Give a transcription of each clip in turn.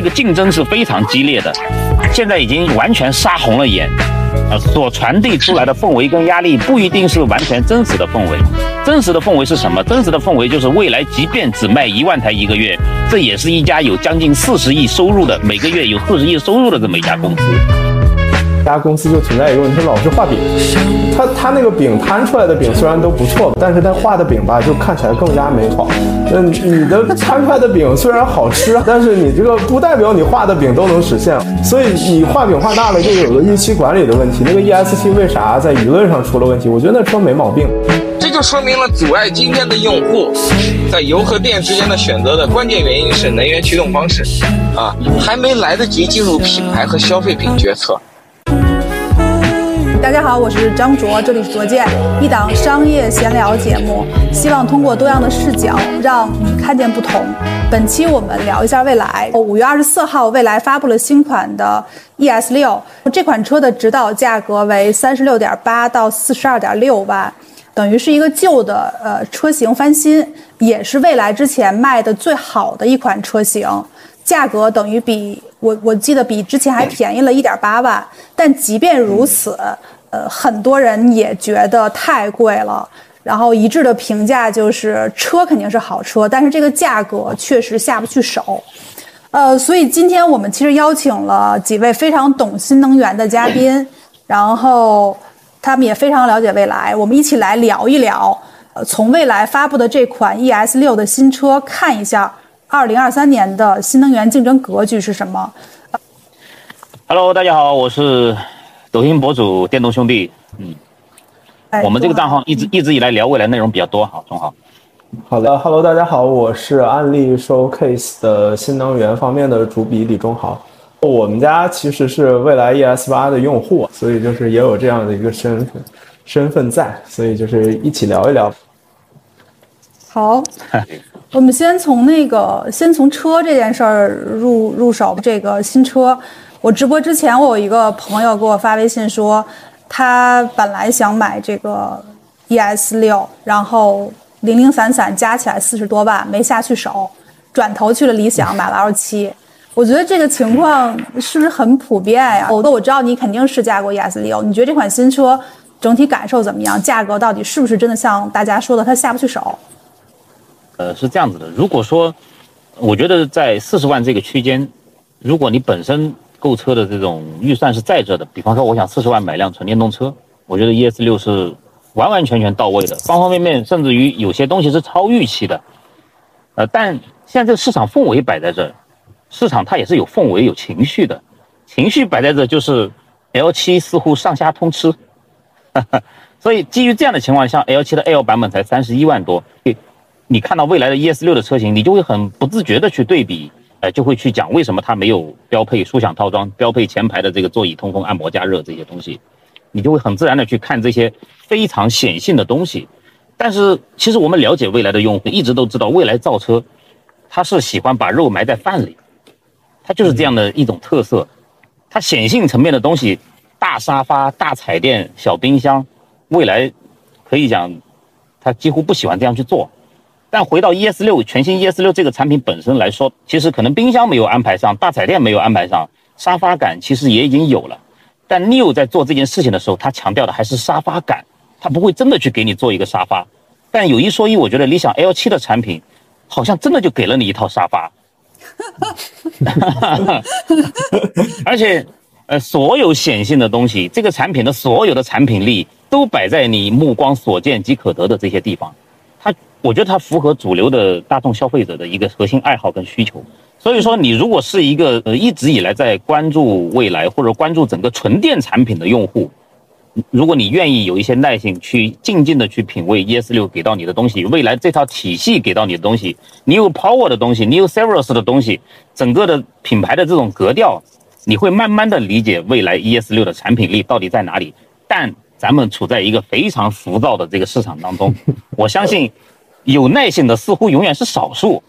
这个竞争是非常激烈的，现在已经完全杀红了眼。呃，所传递出来的氛围跟压力不一定是完全真实的氛围。真实的氛围是什么？真实的氛围就是未来即便只卖一万台一个月，这也是一家有将近四十亿收入的，每个月有四十亿收入的这么一家公司。家公司就存在一个问题，老是画饼。他他那个饼摊出来的饼虽然都不错，但是他画的饼吧就看起来更加美好。那你的摊出来的饼虽然好吃，但是你这个不代表你画的饼都能实现。所以你画饼画大了，就有了预期管理的问题。那个 EST 为啥在舆论上出了问题？我觉得那车没毛病。这就说明了阻碍今天的用户在油和电之间的选择的关键原因是能源驱动方式啊，还没来得及进入品牌和消费品决策。大家好，我是张卓，这里是卓见，一档商业闲聊节目，希望通过多样的视角，让你看见不同。本期我们聊一下蔚来。五月二十四号，蔚来发布了新款的 ES 六，这款车的指导价格为三十六点八到四十二点六万，等于是一个旧的呃车型翻新，也是蔚来之前卖的最好的一款车型。价格等于比我我记得比之前还便宜了一点八万，但即便如此，呃，很多人也觉得太贵了。然后一致的评价就是车肯定是好车，但是这个价格确实下不去手。呃，所以今天我们其实邀请了几位非常懂新能源的嘉宾，然后他们也非常了解未来，我们一起来聊一聊。呃，从未来发布的这款 ES 六的新车看一下。二零二三年的新能源竞争格局是什么？Hello，大家好，我是抖音博主电动兄弟。嗯，我们这个账号一直一直以来聊未来内容比较多。好，中好。好的，Hello，大家好，我是案例 Showcase 的新能源方面的主笔李忠豪。我们家其实是未来 ES 八的用户，所以就是也有这样的一个身份身份在，所以就是一起聊一聊。好。我们先从那个，先从车这件事儿入入手。这个新车，我直播之前，我有一个朋友给我发微信说，他本来想买这个 ES 六，然后零零散散加起来四十多万没下去手，转头去了理想买了 L 七。我觉得这个情况是不是很普遍呀？我我知道你肯定试驾过 ES 六，你觉得这款新车整体感受怎么样？价格到底是不是真的像大家说的，它下不去手？呃，是这样子的。如果说，我觉得在四十万这个区间，如果你本身购车的这种预算是在这的，比方说我想四十万买辆纯电动车，我觉得 ES 六是完完全全到位的，方方面面，甚至于有些东西是超预期的。呃，但现在这个市场氛围摆在这儿，市场它也是有氛围、有情绪的，情绪摆在这就是 L 七似乎上下通吃，所以基于这样的情况下，L 七的 L 版本才三十一万多。你看到未来的 ES 六的车型，你就会很不自觉的去对比，呃，就会去讲为什么它没有标配舒享套装、标配前排的这个座椅通风、按摩加热这些东西，你就会很自然的去看这些非常显性的东西。但是其实我们了解未来的用户，一直都知道未来造车，他是喜欢把肉埋在饭里，它就是这样的一种特色。它显性层面的东西，大沙发、大彩电、小冰箱，未来可以讲，他几乎不喜欢这样去做。但回到 ES 六全新 ES 六这个产品本身来说，其实可能冰箱没有安排上，大彩电没有安排上，沙发感其实也已经有了。但 New 在做这件事情的时候，他强调的还是沙发感，他不会真的去给你做一个沙发。但有一说一，我觉得理想 L 七的产品，好像真的就给了你一套沙发。而且，呃，所有显性的东西，这个产品的所有的产品力都摆在你目光所见即可得的这些地方。它我觉得它符合主流的大众消费者的一个核心爱好跟需求，所以说你如果是一个呃一直以来在关注未来或者关注整个纯电产品的用户，如果你愿意有一些耐心去静静的去品味 ES 六给到你的东西，未来这套体系给到你的东西，你有 Power 的东西，你有 s e r i o s 的东西，整个的品牌的这种格调，你会慢慢的理解未来 ES 六的产品力到底在哪里。但咱们处在一个非常浮躁的这个市场当中，我相信。有耐性的似乎永远是少数，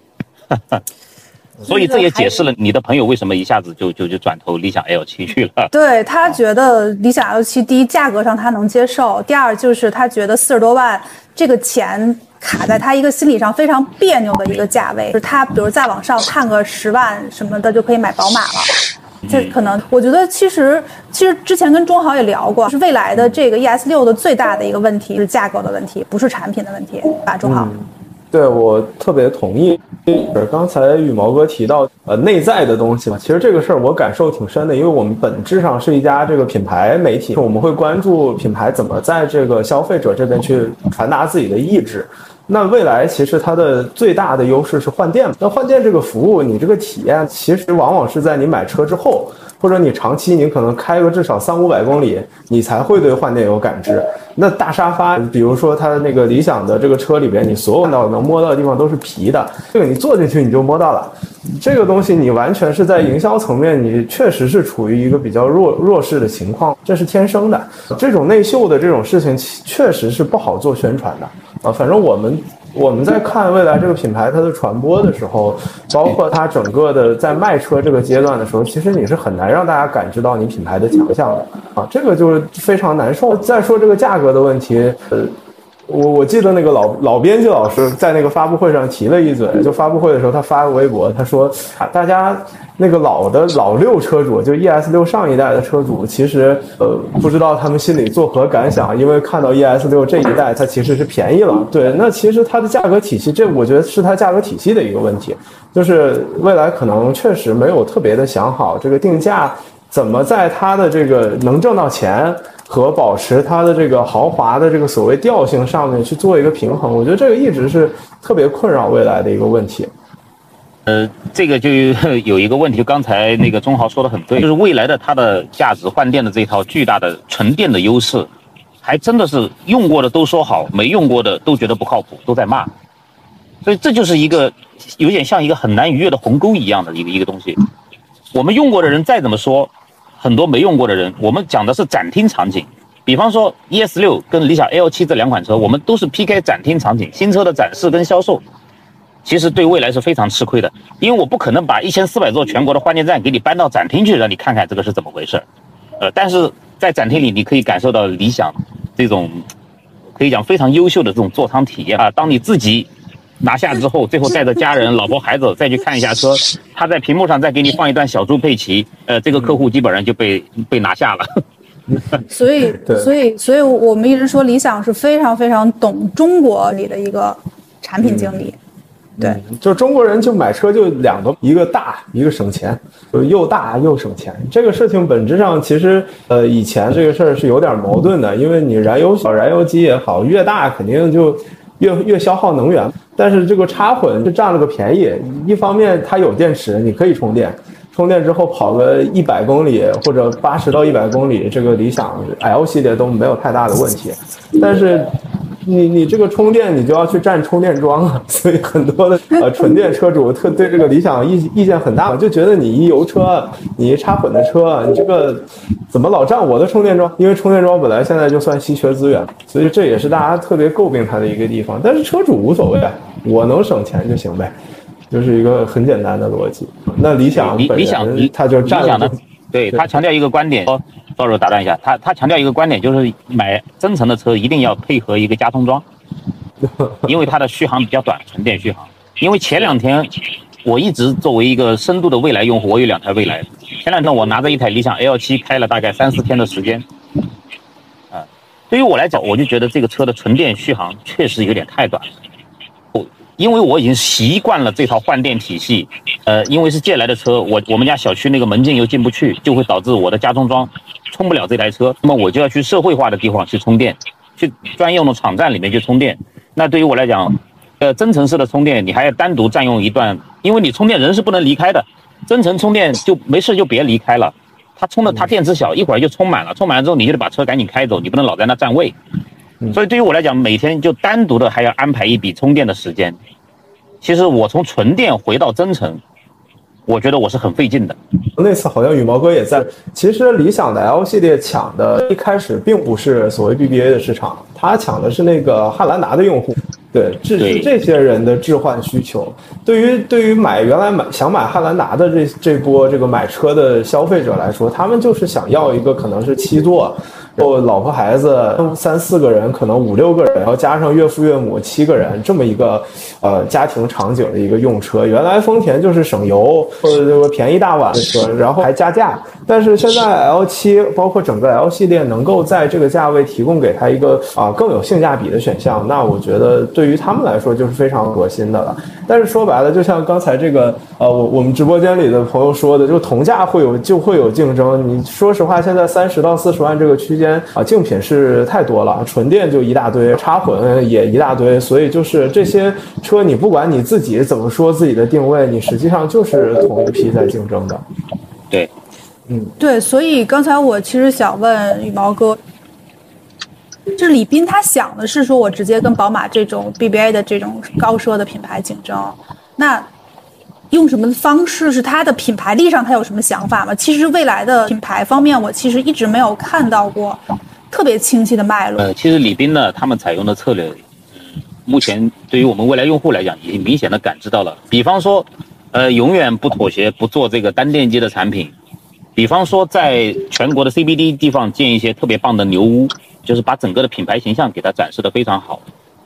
所以这也解释了你的朋友为什么一下子就就就转投理想 L 七去了。对他觉得理想 L 七，第一价格上他能接受，第二就是他觉得四十多万这个钱卡在他一个心理上非常别扭的一个价位，就是他比如再往上探个十万什么的就可以买宝马了。这可能，我觉得其实其实之前跟中豪也聊过，是未来的这个 ES 六的最大的一个问题是价格的问题，不是产品的问题，吧？中豪。对我特别同意。刚才羽毛哥提到呃内在的东西嘛，其实这个事儿我感受挺深的，因为我们本质上是一家这个品牌媒体，我们会关注品牌怎么在这个消费者这边去传达自己的意志。那未来其实它的最大的优势是换电，那换电这个服务，你这个体验其实往往是在你买车之后。或者你长期你可能开个至少三五百公里，你才会对换电有感知。那大沙发，比如说它的那个理想的这个车里边，你所有到能摸到的地方都是皮的，这个你坐进去你就摸到了。这个东西你完全是在营销层面，你确实是处于一个比较弱弱势的情况，这是天生的。这种内秀的这种事情，确实是不好做宣传的啊。反正我们。我们在看未来这个品牌它的传播的时候，包括它整个的在卖车这个阶段的时候，其实你是很难让大家感知到你品牌的强项的啊，这个就是非常难受。再说这个价格的问题，呃，我我记得那个老老编辑老师在那个发布会上提了一嘴，就发布会的时候他发个微博，他说啊，大家。那个老的老六车主，就 ES 六上一代的车主，其实呃不知道他们心里作何感想，因为看到 ES 六这一代它其实是便宜了。对，那其实它的价格体系，这我觉得是它价格体系的一个问题，就是未来可能确实没有特别的想好这个定价怎么在它的这个能挣到钱和保持它的这个豪华的这个所谓调性上面去做一个平衡。我觉得这个一直是特别困扰未来的一个问题。呃，这个就有一个问题，刚才那个钟豪说的很对，就是未来的它的价值换电的这套巨大的纯电的优势，还真的是用过的都说好，没用过的都觉得不靠谱，都在骂。所以这就是一个有点像一个很难逾越的鸿沟一样的一个一个东西。我们用过的人再怎么说，很多没用过的人，我们讲的是展厅场景。比方说 ES 六跟理想 L 七这两款车，我们都是 PK 展厅场景，新车的展示跟销售。其实对未来是非常吃亏的，因为我不可能把一千四百座全国的换电站给你搬到展厅去，让你看看这个是怎么回事呃，但是在展厅里，你可以感受到理想这种可以讲非常优秀的这种座舱体验啊。当你自己拿下之后，最后带着家人、老婆、孩子再去看一下车，他在屏幕上再给你放一段小猪佩奇，呃，这个客户基本上就被被拿下了。所以，所以，所以我们一直说理想是非常非常懂中国里的一个产品经理。对，就中国人就买车就两个，一个大，一个省钱，就又大又省钱。这个事情本质上其实，呃，以前这个事儿是有点矛盾的，因为你燃油小燃油机也好，越大肯定就越越消耗能源。但是这个插混就占了个便宜，一方面它有电池，你可以充电，充电之后跑个一百公里或者八十到一百公里，这个理想 L 系列都没有太大的问题。但是。你你这个充电，你就要去占充电桩啊，所以很多的呃纯电车主特对这个理想意意见很大，就觉得你一油车，你一插混的车，你这个怎么老占我的充电桩？因为充电桩本来现在就算稀缺资源，所以这也是大家特别诟病它的一个地方。但是车主无所谓，我能省钱就行呗，就是一个很简单的逻辑。那理想理想他就占了，对他强调一个观点。到时候打断一下，他他强调一个观点，就是买增程的车一定要配合一个加充桩，因为它的续航比较短，纯电续航。因为前两天我一直作为一个深度的蔚来用户，我有两台蔚来，前两天我拿着一台理想 L7 开了大概三四天的时间，啊，对于我来讲，我就觉得这个车的纯电续航确实有点太短。因为我已经习惯了这套换电体系，呃，因为是借来的车，我我们家小区那个门禁又进不去，就会导致我的家充桩充不了这台车，那么我就要去社会化的地方去充电，去专用的场站里面去充电。那对于我来讲，呃，增程式的充电你还要单独占用一段，因为你充电人是不能离开的，增程充电就没事就别离开了，它充的它电池小，一会儿就充满了，充满了之后你就得把车赶紧开走，你不能老在那占位。所以对于我来讲，每天就单独的还要安排一笔充电的时间。其实我从纯电回到增程，我觉得我是很费劲的。那次好像羽毛哥也在。其实理想的 L 系列抢的一开始并不是所谓 BBA 的市场，它抢的是那个汉兰达的用户。对，这是这些人的置换需求。对于对于买原来买想买汉兰达的这这波这个买车的消费者来说，他们就是想要一个可能是七座。后老婆孩子三四个人，可能五六个人，然后加上岳父岳母七个人，这么一个呃家庭场景的一个用车。原来丰田就是省油或者就是便宜大碗的车，然后还加价。但是现在 L 七包括整个 L 系列能够在这个价位提供给他一个啊更有性价比的选项，那我觉得对于他们来说就是非常核心的了。但是说白了，就像刚才这个呃我我们直播间里的朋友说的，就同价会有就会有竞争。你说实话，现在三十到四十万这个区间啊，竞品是太多了，纯电就一大堆，插混也一大堆，所以就是这些车，你不管你自己怎么说自己的定位，你实际上就是同一批在竞争的。对，嗯，对，所以刚才我其实想问羽毛哥，这李斌他想的是说我直接跟宝马这种 BBA 的这种高奢的品牌竞争，那用什么方式是他的品牌力上他有什么想法吗？其实未来的品牌方面，我其实一直没有看到过特别清晰的脉络。呃，其实李斌呢，他们采用的策略，嗯，目前对于我们未来用户来讲，已经明显的感知到了。比方说，呃，永远不妥协，不做这个单电机的产品。比方说，在全国的 CBD 地方建一些特别棒的牛屋，就是把整个的品牌形象给它展示的非常好。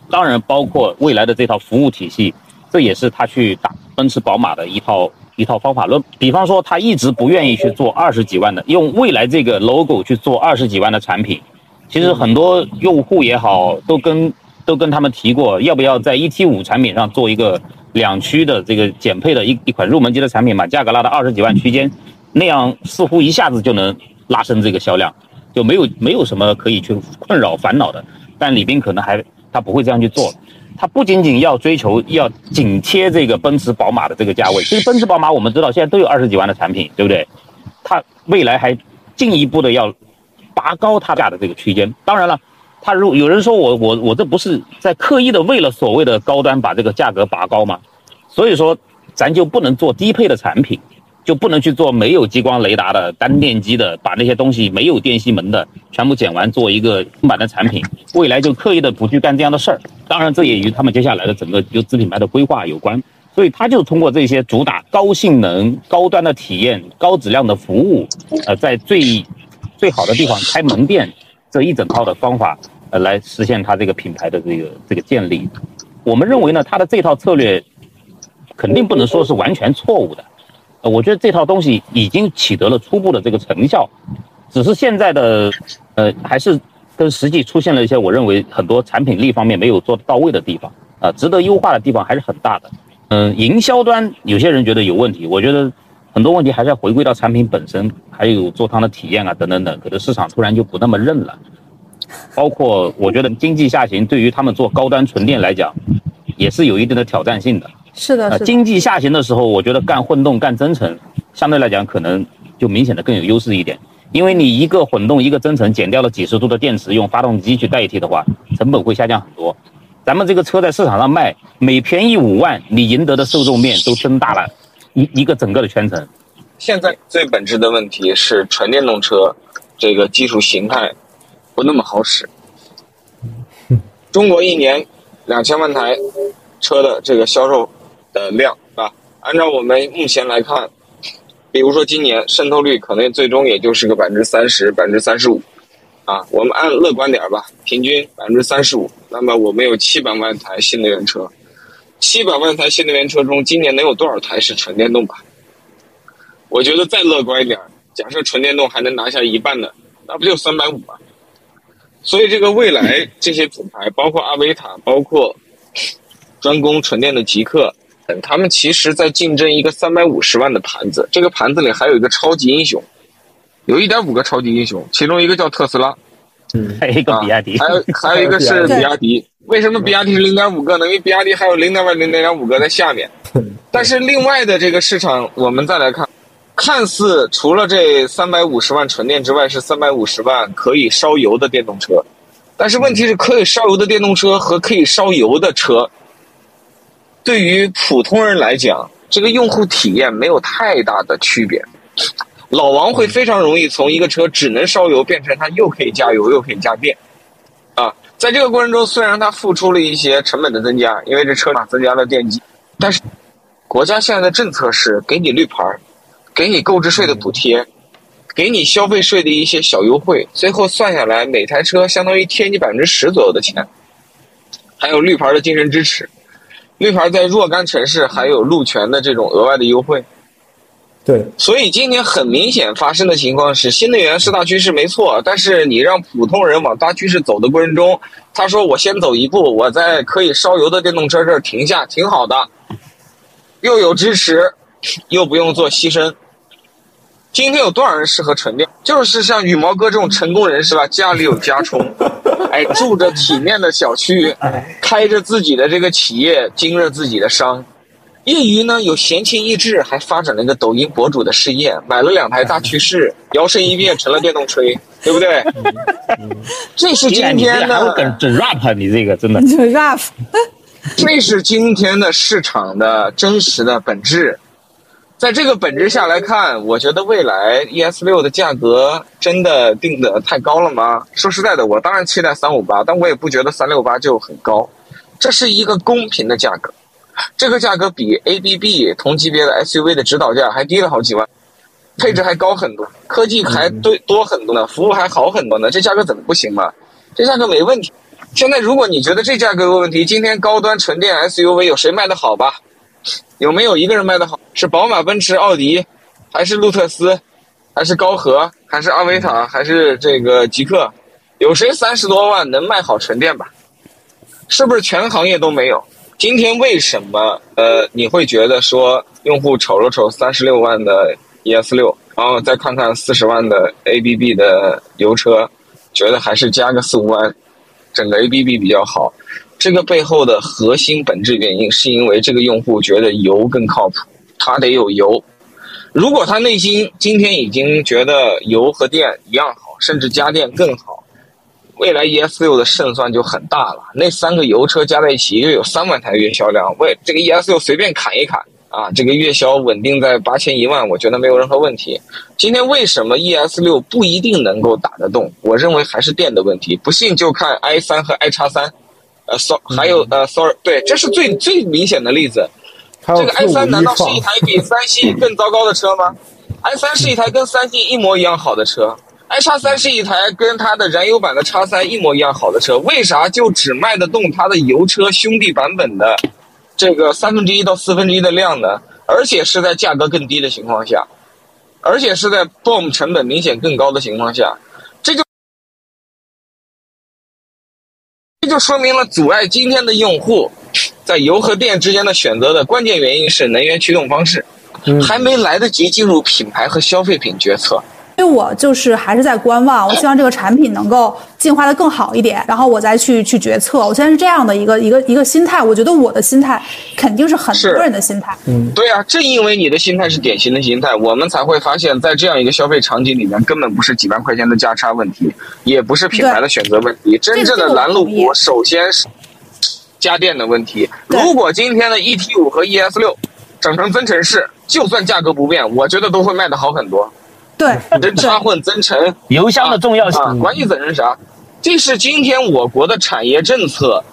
当然，包括未来的这套服务体系，这也是他去打奔驰、宝马的一套一套方法论。比方说，他一直不愿意去做二十几万的，用未来这个 logo 去做二十几万的产品。其实很多用户也好，都跟都跟他们提过，要不要在 ET 五产品上做一个两驱的这个减配的一一款入门级的产品，把价格拉到二十几万区间。那样似乎一下子就能拉升这个销量，就没有没有什么可以去困扰烦恼的。但李斌可能还他不会这样去做，他不仅仅要追求要紧贴这个奔驰、宝马的这个价位。其实奔驰、宝马我们知道现在都有二十几万的产品，对不对？他未来还进一步的要拔高它价的这个区间。当然了，他如有人说我我我这不是在刻意的为了所谓的高端把这个价格拔高吗？所以说咱就不能做低配的产品。就不能去做没有激光雷达的单电机的，把那些东西没有电吸门的全部剪完做一个正版的产品。未来就刻意的不去干这样的事儿。当然，这也与他们接下来的整个就子品牌的规划有关。所以，他就通过这些主打高性能、高端的体验、高质量的服务，呃，在最最好的地方开门店这一整套的方法，呃，来实现他这个品牌的这个这个建立。我们认为呢，他的这套策略肯定不能说是完全错误的。我觉得这套东西已经取得了初步的这个成效，只是现在的，呃，还是跟实际出现了一些我认为很多产品力方面没有做到位的地方，啊，值得优化的地方还是很大的。嗯，营销端有些人觉得有问题，我觉得很多问题还是要回归到产品本身，还有做汤的体验啊，等等等，可能市场突然就不那么认了。包括我觉得经济下行对于他们做高端纯电来讲，也是有一定的挑战性的。是的，经济下行的时候，我觉得干混动、干增程，相对来讲可能就明显的更有优势一点，因为你一个混动、一个增程减掉了几十度的电池，用发动机去代替的话，成本会下降很多。咱们这个车在市场上卖，每便宜五万，你赢得的受众面都增大了一一个整个的圈层。现在最本质的问题是纯电动车这个技术形态不那么好使。中国一年两千万台车的这个销售。的量啊，按照我们目前来看，比如说今年渗透率可能最终也就是个百分之三十、百分之三十五，啊，我们按乐观点吧，平均百分之三十五。那么我们有七百万台新能源车，七百万台新能源车中，今年能有多少台是纯电动吧？我觉得再乐观一点，假设纯电动还能拿下一半的，那不就三百五吗？所以这个未来这些品牌，包括阿维塔，包括专攻纯电的极客。他们其实在竞争一个三百五十万的盘子，这个盘子里还有一个超级英雄，有一点五个超级英雄，其中一个叫特斯拉，嗯，还有一个比亚迪，还有 还有一个是比亚迪。为什么比亚迪是零点五个呢？因为比亚迪还有零点万零点五个在下面。但是另外的这个市场，我们再来看，看似除了这三百五十万纯电之外，是三百五十万可以烧油的电动车，但是问题是可以烧油的电动车和可以烧油的车。对于普通人来讲，这个用户体验没有太大的区别。老王会非常容易从一个车只能烧油变成它又可以加油又可以加电，啊，在这个过程中，虽然他付出了一些成本的增加，因为这车嘛增加了电机，但是国家现在的政策是给你绿牌，给你购置税的补贴，给你消费税的一些小优惠，最后算下来，每台车相当于贴你百分之十左右的钱，还有绿牌的精神支持，绿牌在若干城市还有路权的这种额外的优惠。对，所以今年很明显发生的情况是，新能源是大趋势没错，但是你让普通人往大趋势走的过程中，他说我先走一步，我在可以烧油的电动车这儿停下，挺好的，又有支持，又不用做牺牲。今天有多少人适合纯电？就是像羽毛哥这种成功人士吧，家里有家充，哎，住着体面的小区，开着自己的这个企业，经着自己的商。业余呢有闲情逸致，还发展了一个抖音博主的事业，买了两台大趋势，摇身一变成了电动吹，对不对？这是今天的整整 rap，你这个真的整 rap，这是今天的市场的真实的本质。在这个本质下来看，我觉得未来 ES 六的价格真的定的太高了吗？说实在的，我当然期待三五八，但我也不觉得三六八就很高，这是一个公平的价格。这个价格比 ABB 同级别的 SUV 的指导价还低了好几万，配置还高很多，科技还多多很多呢，服务还好很多呢。这价格怎么不行嘛？这价格没问题。现在如果你觉得这价格有问题，今天高端纯电 SUV 有谁卖的好吧？有没有一个人卖的好？是宝马、奔驰、奥迪，还是路特斯，还是高和，还是阿维塔，还是这个极客？有谁三十多万能卖好纯电吧？是不是全行业都没有？今天为什么呃你会觉得说用户瞅了瞅三十六万的 ES 六，然后再看看四十万的 ABB 的油车，觉得还是加个四五万，整个 ABB 比较好？这个背后的核心本质原因是因为这个用户觉得油更靠谱，他得有油。如果他内心今天已经觉得油和电一样好，甚至加电更好。未来 ES 六的胜算就很大了。那三个油车加在一起，又有三万台月销量。为这个 ES 六随便砍一砍啊，这个月销稳定在八千一万，我觉得没有任何问题。今天为什么 ES 六不一定能够打得动？我认为还是电的问题。不信就看 i 三和 i 叉三，呃，sorry，还有呃，sorry，对，这是最最明显的例子。这个 i 三难道是一台比三系 更糟糕的车吗？i 三是一台跟三系一模一样好的车。i 叉三是一台跟它的燃油版的叉三一模一样好的车，为啥就只卖得动它的油车兄弟版本的这个三分之一到四分之一的量呢？而且是在价格更低的情况下，而且是在 BOM 成本明显更高的情况下，这就说明了阻碍今天的用户在油和电之间的选择的关键原因是能源驱动方式，还没来得及进入品牌和消费品决策。因为我就是还是在观望，我希望这个产品能够进化的更好一点，然后我再去去决策。我现在是这样的一个一个一个心态，我觉得我的心态肯定是很多人的心态。嗯，对啊，正因为你的心态是典型的心态，我们才会发现，在这样一个消费场景里面，根本不是几万块钱的价差问题，也不是品牌的选择问题，真正的拦路虎首先是家电的问题。如果今天的 ET 五和 ES 六整成增程式，就算价格不变，我觉得都会卖的好很多。对，真插混增程，油箱的重要性，关键增程啥？这是今天我国的产业政策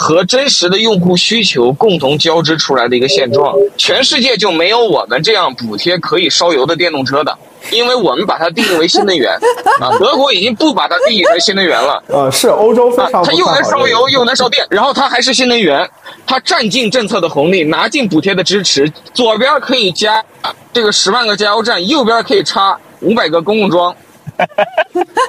和真实的用户需求共同交织出来的一个现状。全世界就没有我们这样补贴可以烧油的电动车的，因为我们把它定义为新能源啊。德国已经不把它定义为新能源了。呃，是欧洲非常，它又能烧油又能烧电，然后它还是新能源，它占尽政策的红利，拿尽补贴的支持，左边可以加。这个十万个加油站，右边可以插五百个公共桩。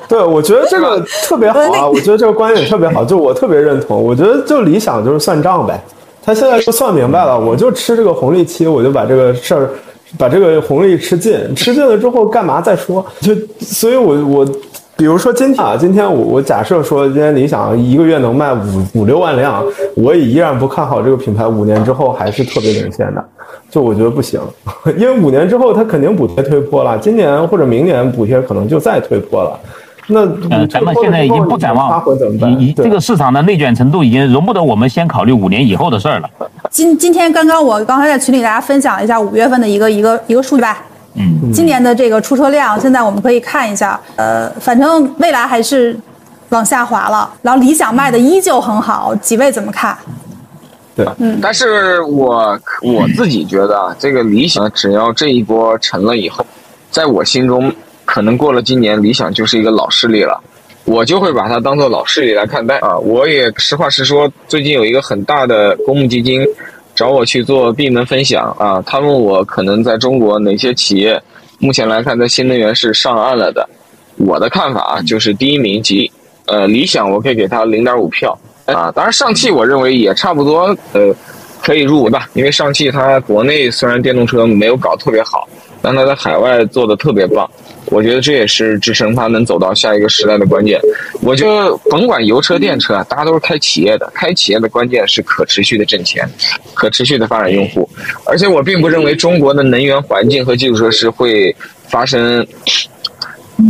对，我觉得这个特别好啊！我觉得这个观点特别好，就我特别认同。我觉得就理想就是算账呗，他现在就算明白了，我就吃这个红利期，我就把这个事儿，把这个红利吃尽，吃尽了之后干嘛再说？就所以，我我比如说今天啊，今天我我假设说今天理想一个月能卖五五六万辆，我也依然不看好这个品牌五年之后还是特别领先的。就我觉得不行，因为五年之后它肯定补贴推坡了，今年或者明年补贴可能就再推坡了。那嗯，咱们现在已经不展望，你这个市场的内卷程度已经容不得我们先考虑五年以后的事儿了。今今天刚刚我刚才在群里大家分享了一下五月份的一个一个一个数据吧，嗯，今年的这个出车量，现在我们可以看一下，呃，反正未来还是往下滑了，然后理想卖的依旧很好，几位怎么看？对嗯，但是我我自己觉得啊，这个理想只要这一波沉了以后，在我心中可能过了今年，理想就是一个老势力了，我就会把它当做老势力来看待啊。我也实话实说，最近有一个很大的公募基金找我去做闭门分享啊，他问我可能在中国哪些企业目前来看在新能源是上岸了的，我的看法就是第一名吉，呃，理想我可以给他零点五票啊，当然上汽我认为也差不多，呃。可以入围吧，因为上汽它国内虽然电动车没有搞特别好，但它在海外做的特别棒。我觉得这也是支撑它能走到下一个时代的关键。我觉得甭管油车电车，大家都是开企业的，开企业的关键是可持续的挣钱，可持续的发展用户。而且我并不认为中国的能源环境和基础设施会发生。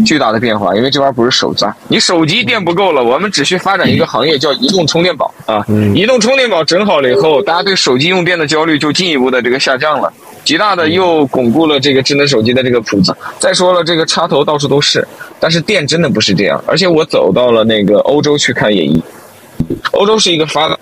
巨大的变化，因为这玩意儿不是手抓，你手机电不够了，我们只需发展一个行业叫移动充电宝啊。移动充电宝整好了以后，大家对手机用电的焦虑就进一步的这个下降了，极大的又巩固了这个智能手机的这个普及。再说了，这个插头到处都是，但是电真的不是这样。而且我走到了那个欧洲去看演绎，欧洲是一个发达。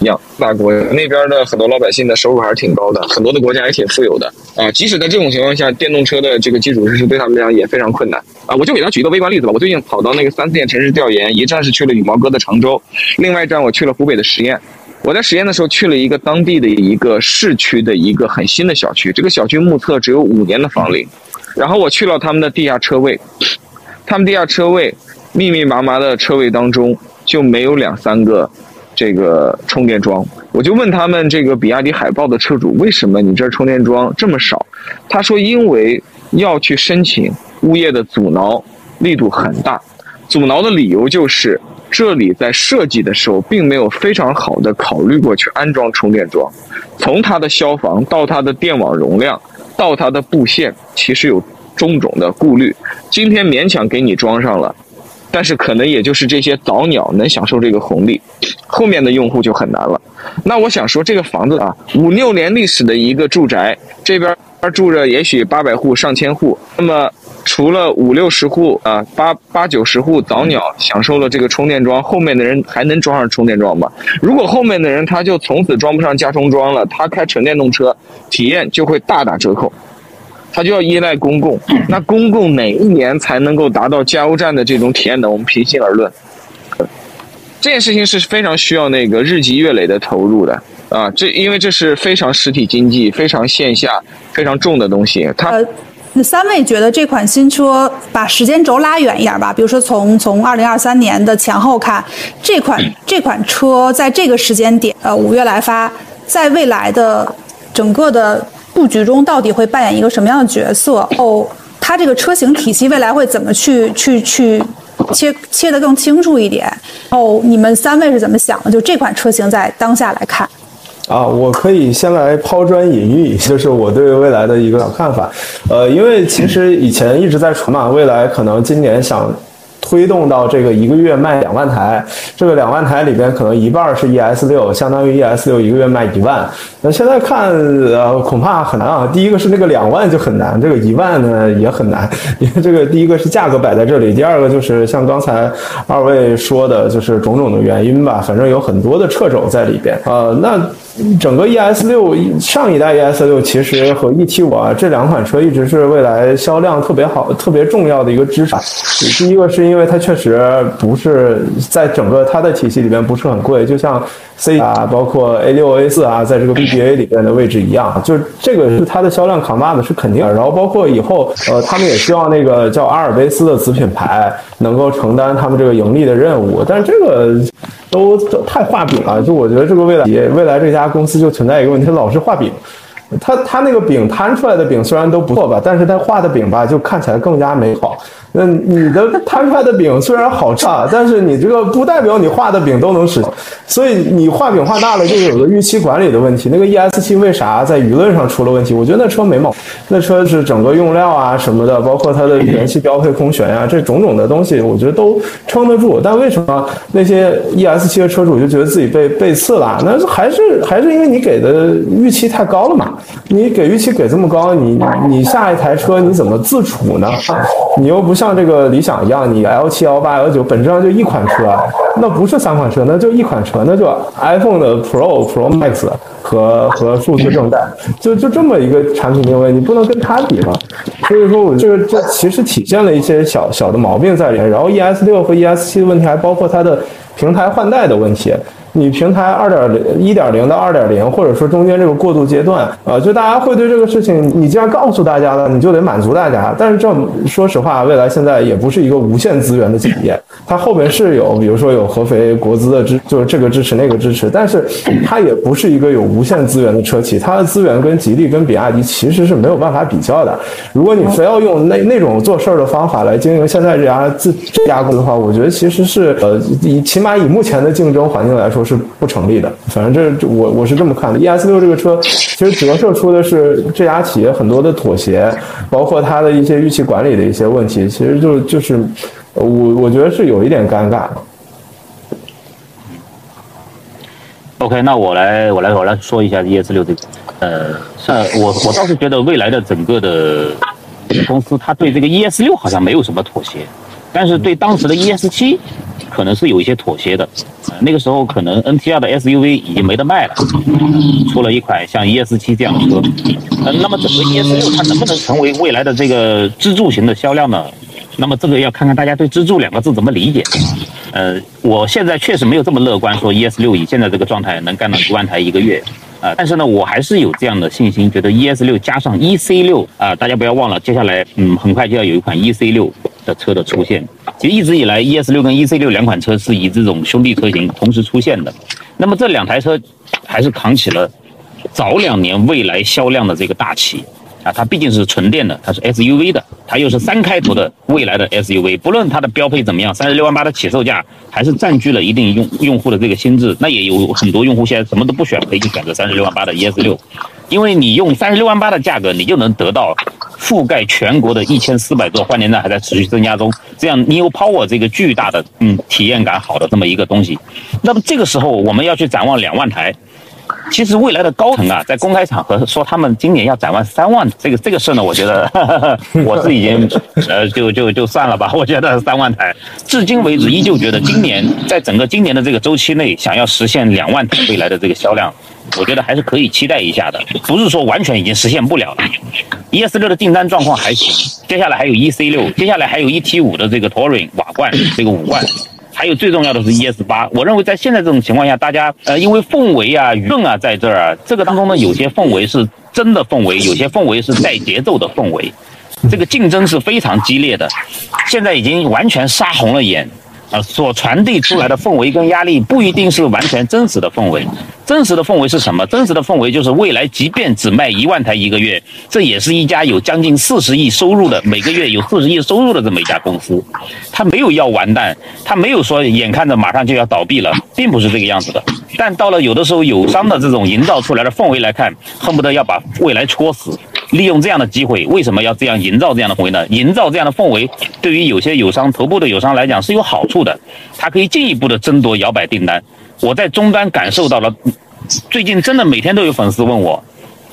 样大国那边的很多老百姓的收入还是挺高的，很多的国家也挺富有的啊。即使在这种情况下，电动车的这个基础设施对他们来讲也非常困难啊。我就给他举一个微观例子吧。我最近跑到那个三四线城市调研，一站是去了羽毛哥的常州，另外一站我去了湖北的十堰。我在实验的时候去了一个当地的一个市区的一个很新的小区，这个小区目测只有五年的房龄。然后我去了他们的地下车位，他们地下车位密密麻麻的车位当中就没有两三个。这个充电桩，我就问他们这个比亚迪海豹的车主，为什么你这充电桩这么少？他说，因为要去申请，物业的阻挠力度很大。阻挠的理由就是，这里在设计的时候并没有非常好的考虑过去安装充电桩，从它的消防到它的电网容量到它的布线，其实有种种的顾虑。今天勉强给你装上了。但是可能也就是这些早鸟能享受这个红利，后面的用户就很难了。那我想说，这个房子啊，五六年历史的一个住宅，这边住着也许八百户、上千户。那么除了五六十户啊，八八九十户早鸟享受了这个充电桩，后面的人还能装上充电桩吗？如果后面的人他就从此装不上加充桩了，他开纯电动车体验就会大打折扣。他就要依赖公共，那公共哪一年才能够达到加油站的这种体验呢？我们平心而论，这件事情是非常需要那个日积月累的投入的啊！这因为这是非常实体经济、非常线下、非常重的东西。它，那三位觉得这款新车把时间轴拉远一点吧？比如说从从二零二三年的前后看，这款这款车在这个时间点，呃，五月来发，在未来的整个的。布局中到底会扮演一个什么样的角色？哦，它这个车型体系未来会怎么去去去切切得更清楚一点？哦，你们三位是怎么想的？就这款车型在当下来看，啊，我可以先来抛砖引玉，就是我对未来的一个看法。呃，因为其实以前一直在传嘛，未来可能今年想。推动到这个一个月卖两万台，这个两万台里边可能一半是 ES 六，相当于 ES 六一个月卖一万。那现在看，呃，恐怕很难啊。第一个是那个两万就很难，这个一万呢也很难，因为这个第一个是价格摆在这里，第二个就是像刚才二位说的，就是种种的原因吧，反正有很多的掣肘在里边。呃，那。整个 ES 六上一代 ES 六其实和 ET 五啊这两款车一直是未来销量特别好、特别重要的一个支撑。第一个是因为因为它确实不是在整个它的体系里边不是很贵，就像 C 啊，包括 A 六、A 四啊，在这个 BBA 里边的位置一样，就这个是它的销量扛把子是肯定的。然后包括以后呃，他们也希望那个叫阿尔卑斯的子品牌能够承担他们这个盈利的任务，但这个。都太画饼了，就我觉得这个未来也未来这家公司就存在一个问题，老是画饼。他他那个饼摊出来的饼虽然都不错吧，但是他画的饼吧就看起来更加美好。那你的摊出来的饼虽然好差，但是你这个不代表你画的饼都能实现。所以你画饼画大了，就有个预期管理的问题。那个 ES 七为啥在舆论上出了问题？我觉得那车没毛病，那车是整个用料啊什么的，包括它的元气标配空悬呀，这种种的东西，我觉得都撑得住。但为什么那些 ES 七的车主就觉得自己被被刺了？那还是还是因为你给的预期太高了嘛？你给预期给这么高，你你下一台车你怎么自处呢？你又不像这个理想一样，你 L 七、L 八、L 九本质上就一款车，那不是三款车，那就一款车，那就 iPhone 的 Pro、Pro Max 和和数字正代，就就这么一个产品定位，你不能跟它比嘛。所以说，我这个这其实体现了一些小小的毛病在里面。然后 ES 六和 ES 七的问题，还包括它的平台换代的问题。你平台二点零、一点零到二点零，或者说中间这个过渡阶段，啊，就大家会对这个事情，你既然告诉大家了，你就得满足大家。但是这说实话，未来现在也不是一个无限资源的企业，它后边是有，比如说有合肥国资的支，就是这个支持那个支持，但是它也不是一个有无限资源的车企，它的资源跟吉利、跟比亚迪其实是没有办法比较的。如果你非要用那那种做事儿的方法来经营现在这家自这家公司的话，我觉得其实是呃，以起码以目前的竞争环境来说。是不成立的，反正这我我是这么看的。ES 六这个车，其实折射出的是这家企业很多的妥协，包括它的一些预期管理的一些问题，其实就就是我我觉得是有一点尴尬。OK，那我来我来我来说一下 ES 六这个，呃，是我我倒是觉得未来的整个的公司，它对这个 ES 六好像没有什么妥协，但是对当时的 ES 七。可能是有一些妥协的，那个时候可能 N T R 的 S U V 已经没得卖了，出了一款像 E S 七这样的车，呃，那么整个 E S 六它能不能成为未来的这个支柱型的销量呢？那么这个要看看大家对“支柱”两个字怎么理解。呃，我现在确实没有这么乐观，说 E S 六以现在这个状态能干到一万台一个月，啊，但是呢，我还是有这样的信心，觉得 E S 六加上 E C 六啊，大家不要忘了，接下来嗯，很快就要有一款 E C 六。的车的出现，其实一直以来，ES 六跟 EC 六两款车是以这种兄弟车型同时出现的。那么这两台车还是扛起了早两年未来销量的这个大旗啊！它毕竟是纯电的，它是 SUV 的，它又是三开头的未来的 SUV。不论它的标配怎么样，三十六万八的起售价还是占据了一定用用户的这个心智。那也有很多用户现在什么都不选，可以去选择三十六万八的 ES 六，因为你用三十六万八的价格，你就能得到。覆盖全国的一千四百座换电站还在持续增加中，这样 New Power 这个巨大的嗯体验感好的这么一个东西，那么这个时候我们要去展望两万台，其实未来的高层啊在公开场合说他们今年要展望三万，这个这个事呢，我觉得 我是已经 呃就就就算了吧，我觉得三万台，至今为止依旧觉得今年在整个今年的这个周期内想要实现两万台未来的这个销量。我觉得还是可以期待一下的，不是说完全已经实现不了了。ES 六的订单状况还行，接下来还有 EC 六，接下来还有 ET 五的这个 Touring 瓦罐这个五罐，还有最重要的是 ES 八。我认为在现在这种情况下，大家呃因为氛围啊、舆论啊在这儿啊，这个当中呢有些氛围是真的氛围，有些氛围是带节奏的氛围，这个竞争是非常激烈的，现在已经完全杀红了眼。啊，所传递出来的氛围跟压力不一定是完全真实的氛围。真实的氛围是什么？真实的氛围就是未来，即便只卖一万台一个月，这也是一家有将近四十亿收入的，每个月有四十亿收入的这么一家公司。他没有要完蛋，他没有说眼看着马上就要倒闭了，并不是这个样子的。但到了有的时候，友商的这种营造出来的氛围来看，恨不得要把未来戳死。利用这样的机会，为什么要这样营造这样的氛围呢？营造这样的氛围，对于有些友商、头部的友商来讲是有好处的，它可以进一步的争夺摇摆订单。我在终端感受到了，最近真的每天都有粉丝问我，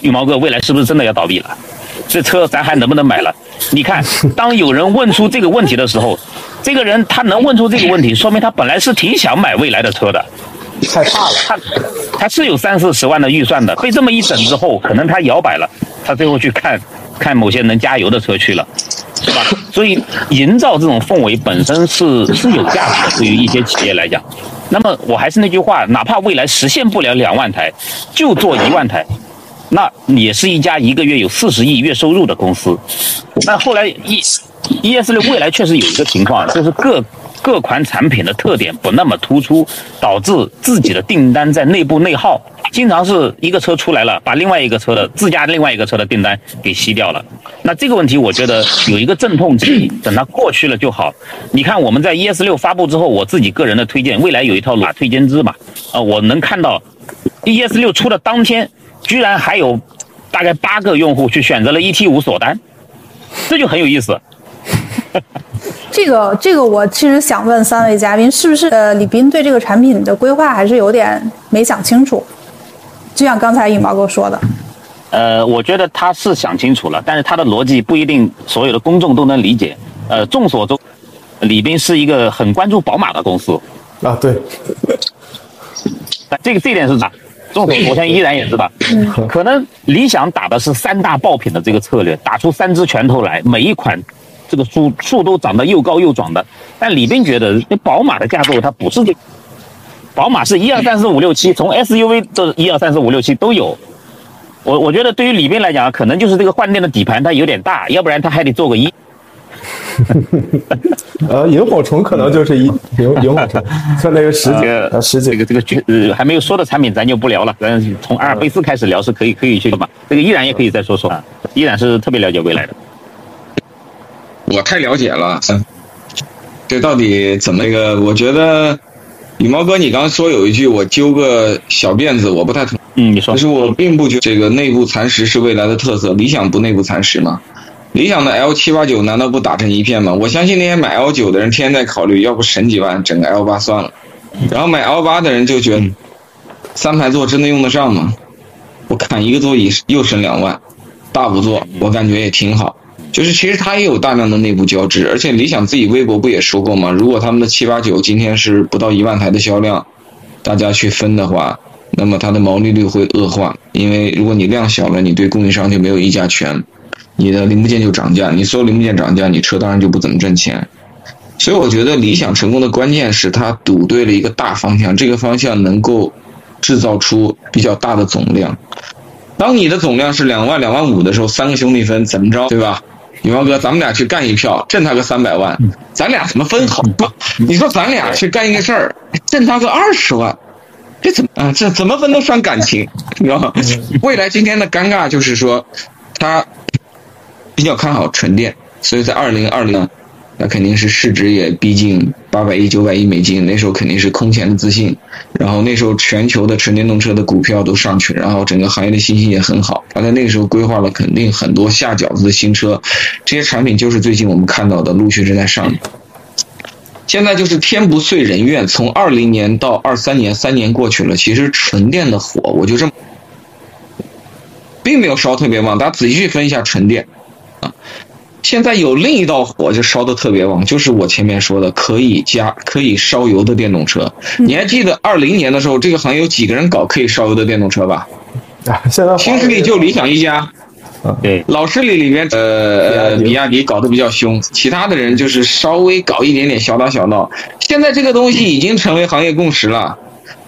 羽毛哥，未来是不是真的要倒闭了？这车咱还能不能买了？你看，当有人问出这个问题的时候，这个人他能问出这个问题，说明他本来是挺想买未来的车的。害怕了，他他是有三四十万的预算的，被这么一整之后，可能他摇摆了，他最后去看看某些能加油的车去了，是吧？所以营造这种氛围本身是是有价值的，对于一些企业来讲。那么我还是那句话，哪怕未来实现不了两万台，就做一万台，那也是一家一个月有四十亿月收入的公司。那后来 E E S 六未来确实有一个情况，就是各。各款产品的特点不那么突出，导致自己的订单在内部内耗，经常是一个车出来了，把另外一个车的自家另外一个车的订单给吸掉了。那这个问题，我觉得有一个阵痛期，等它过去了就好。你看我们在 ES 六发布之后，我自己个人的推荐，未来有一套拉推荐制嘛，啊，我能看到 ES 六出的当天，居然还有大概八个用户去选择了 ET 五锁单，这就很有意思。这个这个，我其实想问三位嘉宾，是不是呃，李斌对这个产品的规划还是有点没想清楚？就像刚才尹毛哥说的，呃，我觉得他是想清楚了，但是他的逻辑不一定所有的公众都能理解。呃，众所周，李斌是一个很关注宝马的公司，啊，对，但这个这一点是啥？众所我相信依然也知道，可能理想打的是三大爆品的这个策略，打出三只拳头来，每一款这个树树都长得又高又壮的。但李斌觉得，那宝马的架构它不是这，宝马是一二三四五六七，从 SUV 这一二三四五六七都有。我我觉得对于李斌来讲，可能就是这个换电的底盘它有点大，要不然他还得做个一。呃，萤火虫可能就是一萤萤火虫，像那个十几个呃十几这个这个绝呃还没有说的产品咱就不聊了，咱从阿尔卑斯开始聊是可以可以去的嘛。这个依然也可以再说说啊，依然是特别了解未来的。我太了解了，嗯，这到底怎么一个？我觉得羽毛哥，你刚刚说有一句，我揪个小辫子，我不太同意。嗯，你说但是我并不觉得这个内部蚕食是未来的特色。理想不内部蚕食吗？理想的 L 七八九难道不打成一片吗？我相信那些买 L 九的人天天在考虑，要不省几万整个 L 八算了。然后买 L 八的人就觉得，三排座真的用得上吗？我砍一个座椅又省两万，大五座我感觉也挺好。就是其实它也有大量的内部交织，而且理想自己微博不也说过吗？如果他们的七八九今天是不到一万台的销量，大家去分的话，那么它的毛利率会恶化，因为如果你量小了，你对供应商就没有议价权，你的零部件就涨价，你所有零部件涨价，你车当然就不怎么挣钱。所以我觉得理想成功的关键是它赌对了一个大方向，这个方向能够制造出比较大的总量。当你的总量是两万、两万五的时候，三个兄弟分怎么着，对吧？羽毛哥，咱们俩去干一票，挣他个三百万，咱俩怎么分好？你说咱俩去干一个事儿，挣他个二十万，这怎么啊？这怎么分都伤感情，你知道吗？未来今天的尴尬就是说，他比较看好纯电，所以在二零二零，那肯定是市值也逼近八百亿、九百亿美金，那时候肯定是空前的自信。然后那时候全球的纯电动车的股票都上去，然后整个行业的信心也很好。他在那个时候规划了肯定很多下饺子的新车，这些产品就是最近我们看到的陆续正在上。现在就是天不遂人愿，从二零年到二三年，三年过去了，其实纯电的火，我就这么，并没有烧特别旺。大家仔细去分一下纯电，啊，现在有另一道火就烧的特别旺，就是我前面说的可以加可以烧油的电动车。你还记得二零年的时候，这个行业有几个人搞可以烧油的电动车吧？啊，现在新势力就理想一家，对，老势力里面，呃呃，比亚迪搞得比较凶，其他的人就是稍微搞一点点小打小闹。现在这个东西已经成为行业共识了。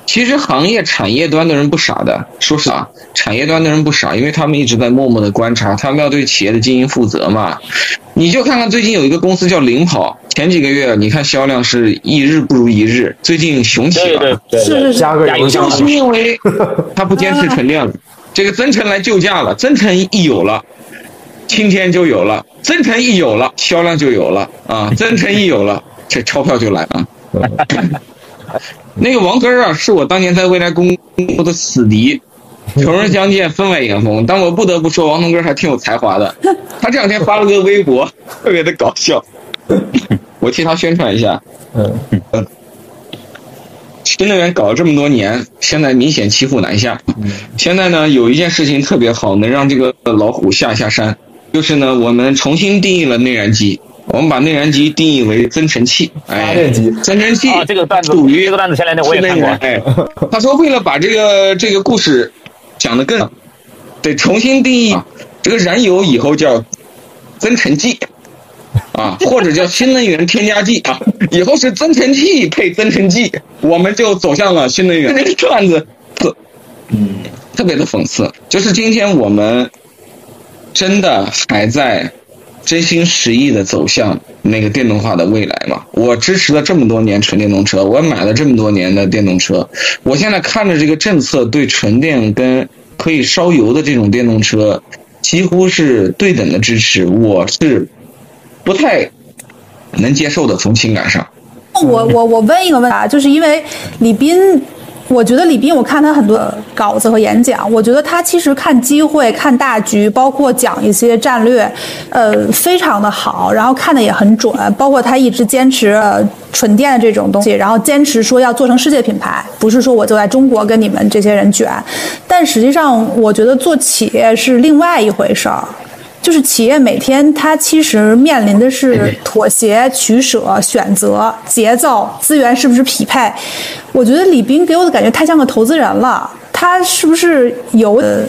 其实行业产业端的人不傻的，说实话，产业端的人不傻，因为他们一直在默默的观察，他们要对企业的经营负责嘛。你就看看最近有一个公司叫领跑，前几个月你看销量是一日不如一日，最近雄起了。是是是，加个油就是因为他不坚持纯电了，这个增程来救驾了，增程一有了，今天就有了，增程一有了，销量就有了啊，增程一有了，这钞票就来了。那个王根儿啊，是我当年在未来工作的死敌，仇人相见，分外眼红。但我不得不说，王东根还挺有才华的。他这两天发了个微博，特别的搞笑，我替他宣传一下。嗯，新能源搞了这么多年，现在明显骑虎难下。现在呢，有一件事情特别好，能让这个老虎下一下山，就是呢，我们重新定义了内燃机。我们把内燃机定义为增程器，发哎，电机增程器啊，这个段子，属于这个段子前两天我也看过。哎，他说为了把这个这个故事讲得更，得重新定义这个燃油以后叫增程剂啊，或者叫新能源添加剂啊，以后是增程器配增程剂，我们就走向了新能源。这个段子特嗯特别的讽刺，就是今天我们真的还在真心实意的走向那个电动化的未来嘛？我支持了这么多年纯电动车，我买了这么多年的电动车，我现在看着这个政策对纯电跟可以烧油的这种电动车几乎是对等的支持，我是不太能接受的，从情感上。我我我问一个问题啊，就是因为李斌我觉得李斌，我看他很多稿子和演讲，我觉得他其实看机会、看大局，包括讲一些战略，呃，非常的好，然后看的也很准。包括他一直坚持呃纯电的这种东西，然后坚持说要做成世界品牌，不是说我就在中国跟你们这些人卷。但实际上，我觉得做企业是另外一回事儿。就是企业每天，它其实面临的是妥协、取舍、选择、节奏、资源是不是匹配？我觉得李斌给我的感觉太像个投资人了，他是不是有？呃，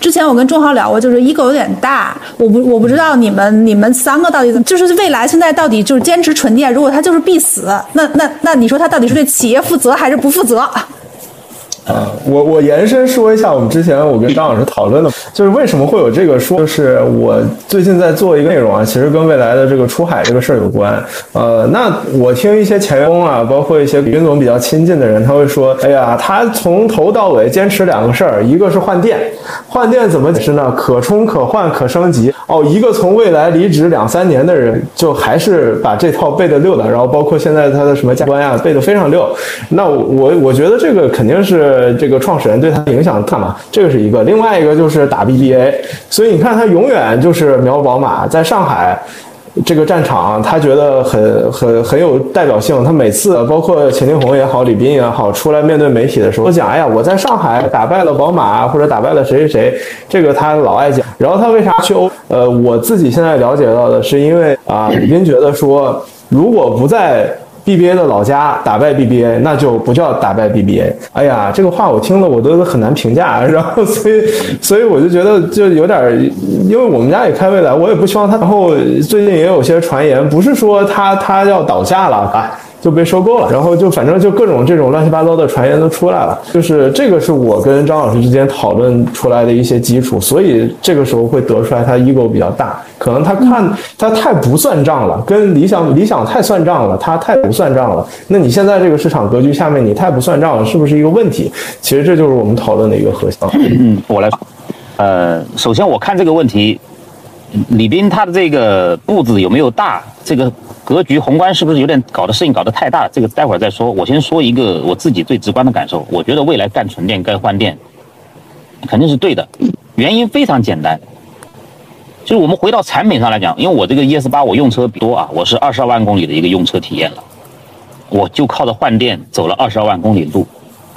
之前我跟钟豪聊过，就是 ego 有点大。我不，我不知道你们你们三个到底怎么，就是未来现在到底就是坚持纯电，如果他就是必死，那那那你说他到底是对企业负责还是不负责？啊，我我延伸说一下，我们之前我跟张老师讨论的，就是为什么会有这个说，就是我最近在做一个内容啊，其实跟未来的这个出海这个事儿有关。呃，那我听一些前员工啊，包括一些云总比较亲近的人，他会说，哎呀，他从头到尾坚持两个事儿，一个是换电，换电怎么解释呢？可充可换可升级。哦，一个从未来离职两三年的人，就还是把这套背的溜的，然后包括现在他的什么价值观呀，背的非常溜。那我我觉得这个肯定是。呃，这个创始人对他影响大嘛？这个是一个，另外一个就是打 BBA，所以你看他永远就是瞄宝马，在上海这个战场，他觉得很很很有代表性。他每次包括钱金红也好，李斌也好，出来面对媒体的时候都，讲，哎呀，我在上海打败了宝马，或者打败了谁谁谁，这个他老爱讲。然后他为啥去欧？呃，我自己现在了解到的是因为啊，李斌觉得说，如果不在。BBA 的老家打败 BBA，那就不叫打败 BBA。哎呀，这个话我听了我都很难评价。然后，所以，所以我就觉得就有点，因为我们家也开蔚来，我也不希望他。然后最近也有些传言，不是说他他要倒下了啊。就被收购了，然后就反正就各种这种乱七八糟的传言都出来了，就是这个是我跟张老师之间讨论出来的一些基础，所以这个时候会得出来他 ego 比较大，可能他看他太不算账了，跟理想理想太算账了，他太不算账了。那你现在这个市场格局下面你太不算账了，是不是一个问题？其实这就是我们讨论的一个核心。嗯，我来，呃，首先我看这个问题，李斌他的这个步子有没有大？这个。格局宏观是不是有点搞的事情搞得太大？这个待会儿再说。我先说一个我自己最直观的感受，我觉得未来干纯电、该换电，肯定是对的。原因非常简单，就是我们回到产品上来讲，因为我这个 ES 八我用车多啊，我是二十二万公里的一个用车体验了，我就靠着换电走了二十二万公里路，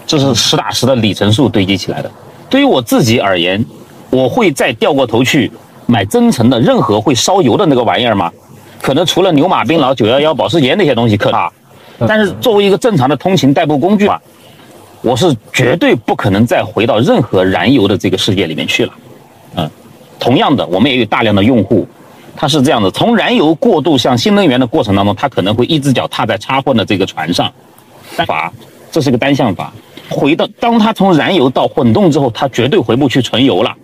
这是实打实的里程数堆积起来的。对于我自己而言，我会再掉过头去买增程的任何会烧油的那个玩意儿吗？可能除了牛马冰劳九幺幺保时捷那些东西可怕，但是作为一个正常的通勤代步工具啊，我是绝对不可能再回到任何燃油的这个世界里面去了。嗯，同样的，我们也有大量的用户，他是这样的：从燃油过渡向新能源的过程当中，他可能会一只脚踏在插混的这个船上，单法，这是个单向法。回到当他从燃油到混动之后，他绝对回不去纯油了。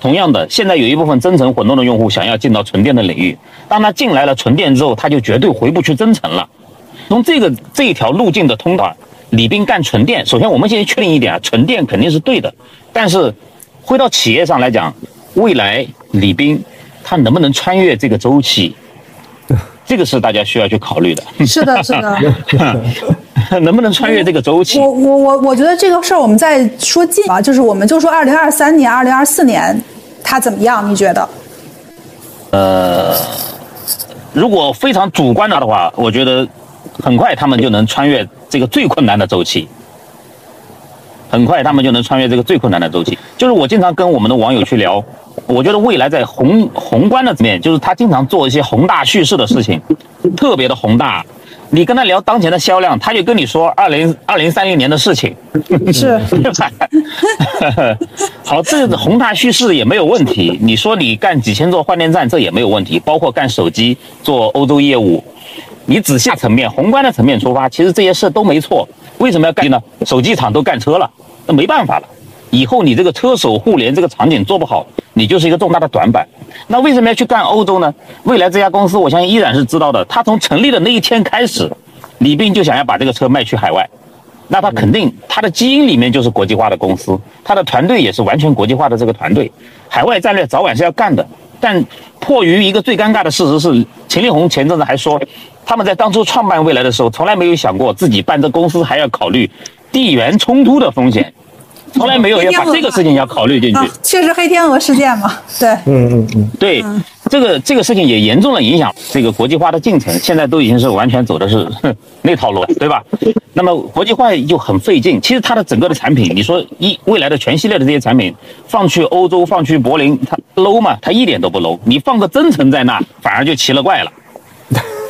同样的，现在有一部分增程混动的用户想要进到纯电的领域，当他进来了纯电之后，他就绝对回不去增程了。从这个这一条路径的通道，李斌干纯电，首先我们先确定一点啊，纯电肯定是对的。但是，回到企业上来讲，未来李斌他能不能穿越这个周期，这个是大家需要去考虑的。是的，是的。能不能穿越这个周期？我我我我觉得这个事儿我们在说近啊，就是我们就说二零二三年、二零二四年，它怎么样？你觉得？呃，如果非常主观的的话，我觉得很快他们就能穿越这个最困难的周期。很快他们就能穿越这个最困难的周期。就是我经常跟我们的网友去聊，我觉得未来在宏宏观的层面，就是他经常做一些宏大叙事的事情，特别的宏大。你跟他聊当前的销量，他就跟你说二零二零三零年的事情，是，好，这个宏大叙事也没有问题。你说你干几千座换电站，这也没有问题。包括干手机做欧洲业务，你仔细层面、宏观的层面出发，其实这些事都没错。为什么要干呢？手机厂都干车了，那没办法了。以后你这个车手互联这个场景做不好，你就是一个重大的短板。那为什么要去干欧洲呢？未来这家公司，我相信依然是知道的。他从成立的那一天开始，李斌就想要把这个车卖去海外。那他肯定他的基因里面就是国际化的公司，他的团队也是完全国际化的这个团队。海外战略早晚是要干的，但迫于一个最尴尬的事实是，秦力红前阵子还说，他们在当初创办未来的时候，从来没有想过自己办这公司还要考虑地缘冲突的风险，从来没有要把这个事情要考虑进去。确实黑天鹅事件嘛，对，嗯嗯嗯，对，这个这个事情也严重的影响这个国际化的进程，现在都已经是完全走的是 那套路了，对吧？那么国际化就很费劲。其实它的整个的产品，你说一未来的全系列的这些产品放去欧洲，放去柏林，它 low 嘛？它一点都不 low。你放个增程在那，反而就奇了怪了。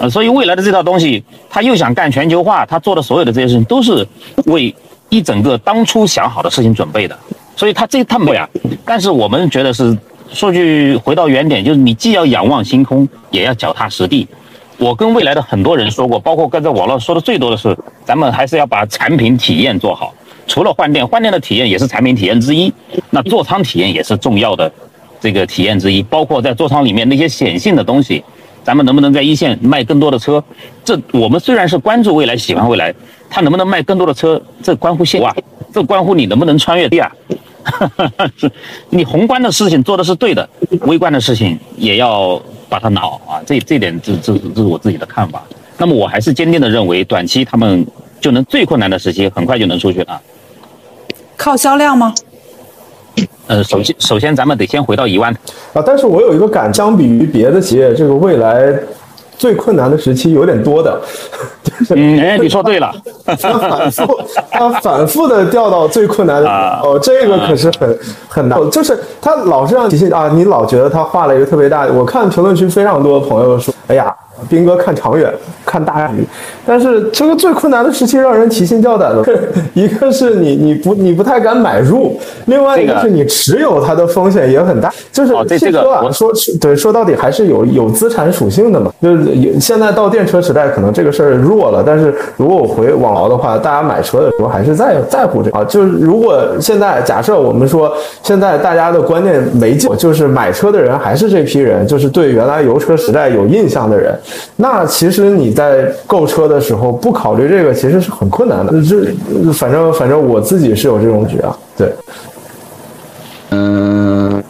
呃，所以未来的这套东西，他又想干全球化，他做的所有的这些事情都是为一整个当初想好的事情准备的。所以他这他没有，但是我们觉得是说句回到原点，就是你既要仰望星空，也要脚踏实地。我跟未来的很多人说过，包括刚才网络说的最多的是，咱们还是要把产品体验做好。除了换电，换电的体验也是产品体验之一，那座舱体验也是重要的这个体验之一，包括在座舱里面那些显性的东西。咱们能不能在一线卖更多的车？这我们虽然是关注未来、喜欢未来，它能不能卖更多的车？这关乎线啊，这关乎你能不能穿越地啊。是你宏观的事情做的是对的，微观的事情也要把它拿好啊。这这点，这这这是我自己的看法。那么我还是坚定的认为，短期他们就能最困难的时期很快就能出去啊。靠销量吗？呃，首先，首先咱们得先回到一万啊。但是我有一个感，相比于别的企业，这个未来最困难的时期有点多的。嗯，哎，你说对了。他反复，他反复的掉到最困难的哦，这个可是很很难。就是他老是让提醒啊，你老觉得他画了一个特别大。我看评论区非常多的朋友说，哎呀。兵哥看长远，看大局，但是这个最困难的时期让人提心吊胆的，一个是你你不你不太敢买入，另外一个是你持有它的风险也很大。就是汽车啊，说对说到底还是有有资产属性的嘛。就是现在到电车时代，可能这个事儿弱了，但是如果我回网劳的话，大家买车的时候还是在在乎这个啊。就是如果现在假设我们说现在大家的观念没进，就是买车的人还是这批人，就是对原来油车时代有印象的人。那其实你在购车的时候不考虑这个，其实是很困难的。这反正反正我自己是有这种觉啊。对，嗯，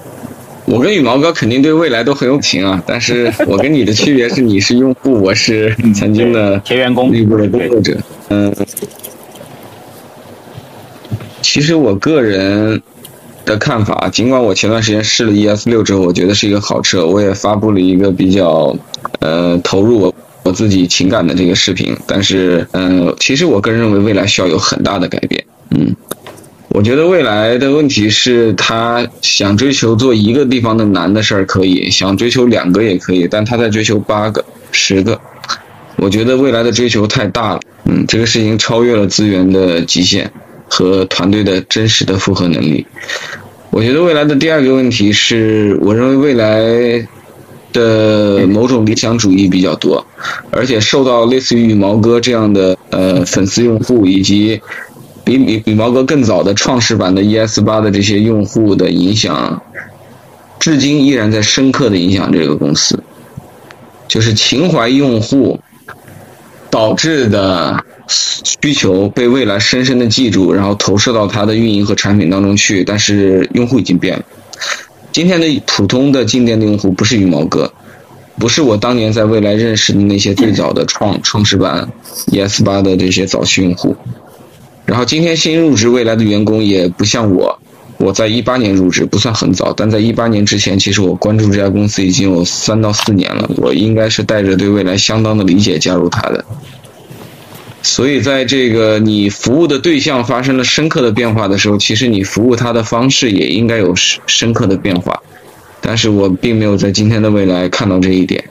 我跟羽毛哥肯定对未来都很有情啊，但是我跟你的区别是，你是用户，我是曾经的前员工，内部的工作者。嗯，其实我个人。的看法，尽管我前段时间试了 ES 六之后，我觉得是一个好车，我也发布了一个比较，呃，投入我我自己情感的这个视频，但是，嗯，其实我个人认为未来需要有很大的改变，嗯，我觉得未来的问题是他想追求做一个地方的难的事儿可以，想追求两个也可以，但他在追求八个、十个，我觉得未来的追求太大了，嗯，这个事情超越了资源的极限。和团队的真实的负荷能力，我觉得未来的第二个问题是，我认为未来的某种理想主义比较多，而且受到类似于羽毛哥这样的呃粉丝用户，以及比比羽毛哥更早的创始版的 ES 八的这些用户的影响，至今依然在深刻的影响这个公司，就是情怀用户导致的。需求被未来深深的记住，然后投射到它的运营和产品当中去。但是用户已经变了。今天的普通的进店的用户不是羽毛哥，不是我当年在未来认识的那些最早的创创始版 ES 八的这些早期用户。然后今天新入职未来的员工也不像我，我在一八年入职不算很早，但在一八年之前，其实我关注这家公司已经有三到四年了。我应该是带着对未来相当的理解加入它的。所以，在这个你服务的对象发生了深刻的变化的时候，其实你服务他的方式也应该有深深刻的变化。但是我并没有在今天的未来看到这一点。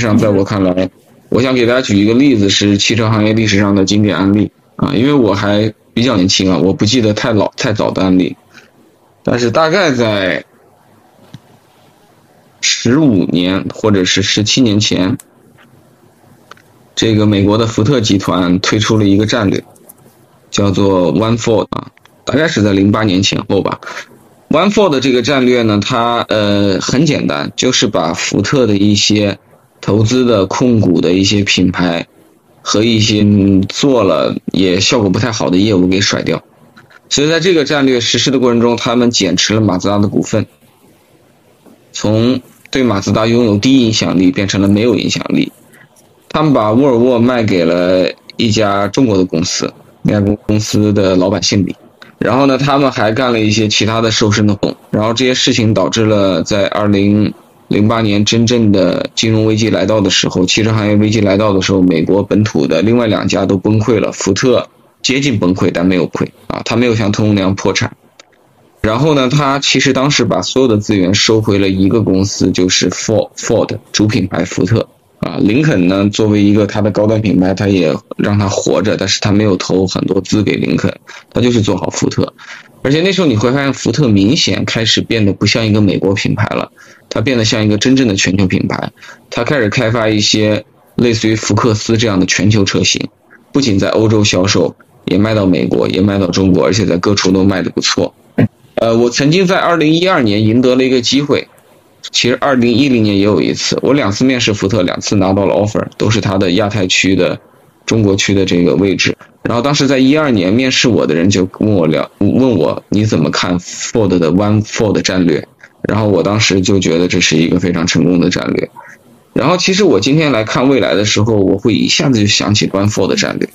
实际上，在我看来，我想给大家举一个例子，是汽车行业历史上的经典案例啊，因为我还。比较年轻啊，我不记得太老太早的案例，但是大概在十五年或者是十七年前，这个美国的福特集团推出了一个战略，叫做 One Ford 啊，大概是在零八年前后吧。One Ford 这个战略呢，它呃很简单，就是把福特的一些投资的控股的一些品牌。和一些做了也效果不太好的业务给甩掉。所以在这个战略实施的过程中，他们减持了马自达的股份，从对马自达拥有低影响力变成了没有影响力。他们把沃尔沃卖给了一家中国的公司，那家公司的老板姓李。然后呢，他们还干了一些其他的瘦身的活。然后这些事情导致了在二零零八年真正的金融危机来到的时候，汽车行业危机来到的时候，美国本土的另外两家都崩溃了，福特接近崩溃，但没有亏啊，他没有像通用那样破产。然后呢，他其实当时把所有的资源收回了一个公司，就是 Ford Ford 主品牌福特。啊，林肯呢，作为一个它的高端品牌，它也让它活着，但是它没有投很多资给林肯，他就是做好福特。而且那时候你会发现，福特明显开始变得不像一个美国品牌了，它变得像一个真正的全球品牌。它开始开发一些类似于福克斯这样的全球车型，不仅在欧洲销售，也卖到美国，也卖到中国，而且在各处都卖得不错。呃，我曾经在二零一二年赢得了一个机会。其实二零一零年也有一次，我两次面试福特，两次拿到了 offer，都是他的亚太区的中国区的这个位置。然后当时在一二年面试我的人就问我聊，问我你怎么看 Ford 的 One Ford 战略？然后我当时就觉得这是一个非常成功的战略。然后其实我今天来看未来的时候，我会一下子就想起 One Ford 战略。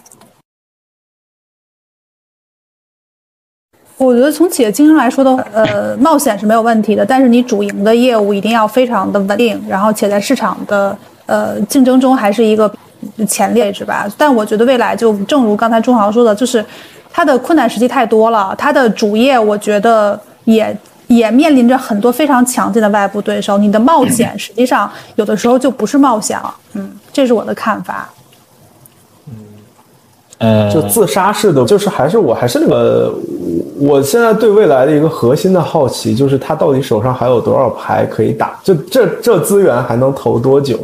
我觉得从企业经营来说的，呃，冒险是没有问题的，但是你主营的业务一定要非常的稳定，然后且在市场的呃竞争中还是一个前列位置吧。但我觉得未来就正如刚才钟豪说的，就是它的困难时期太多了，它的主业我觉得也也面临着很多非常强劲的外部对手，你的冒险实际上有的时候就不是冒险了。嗯，这是我的看法。呃，就自杀式的，就是还是我还是那个，我现在对未来的一个核心的好奇，就是他到底手上还有多少牌可以打？就这这资源还能投多久？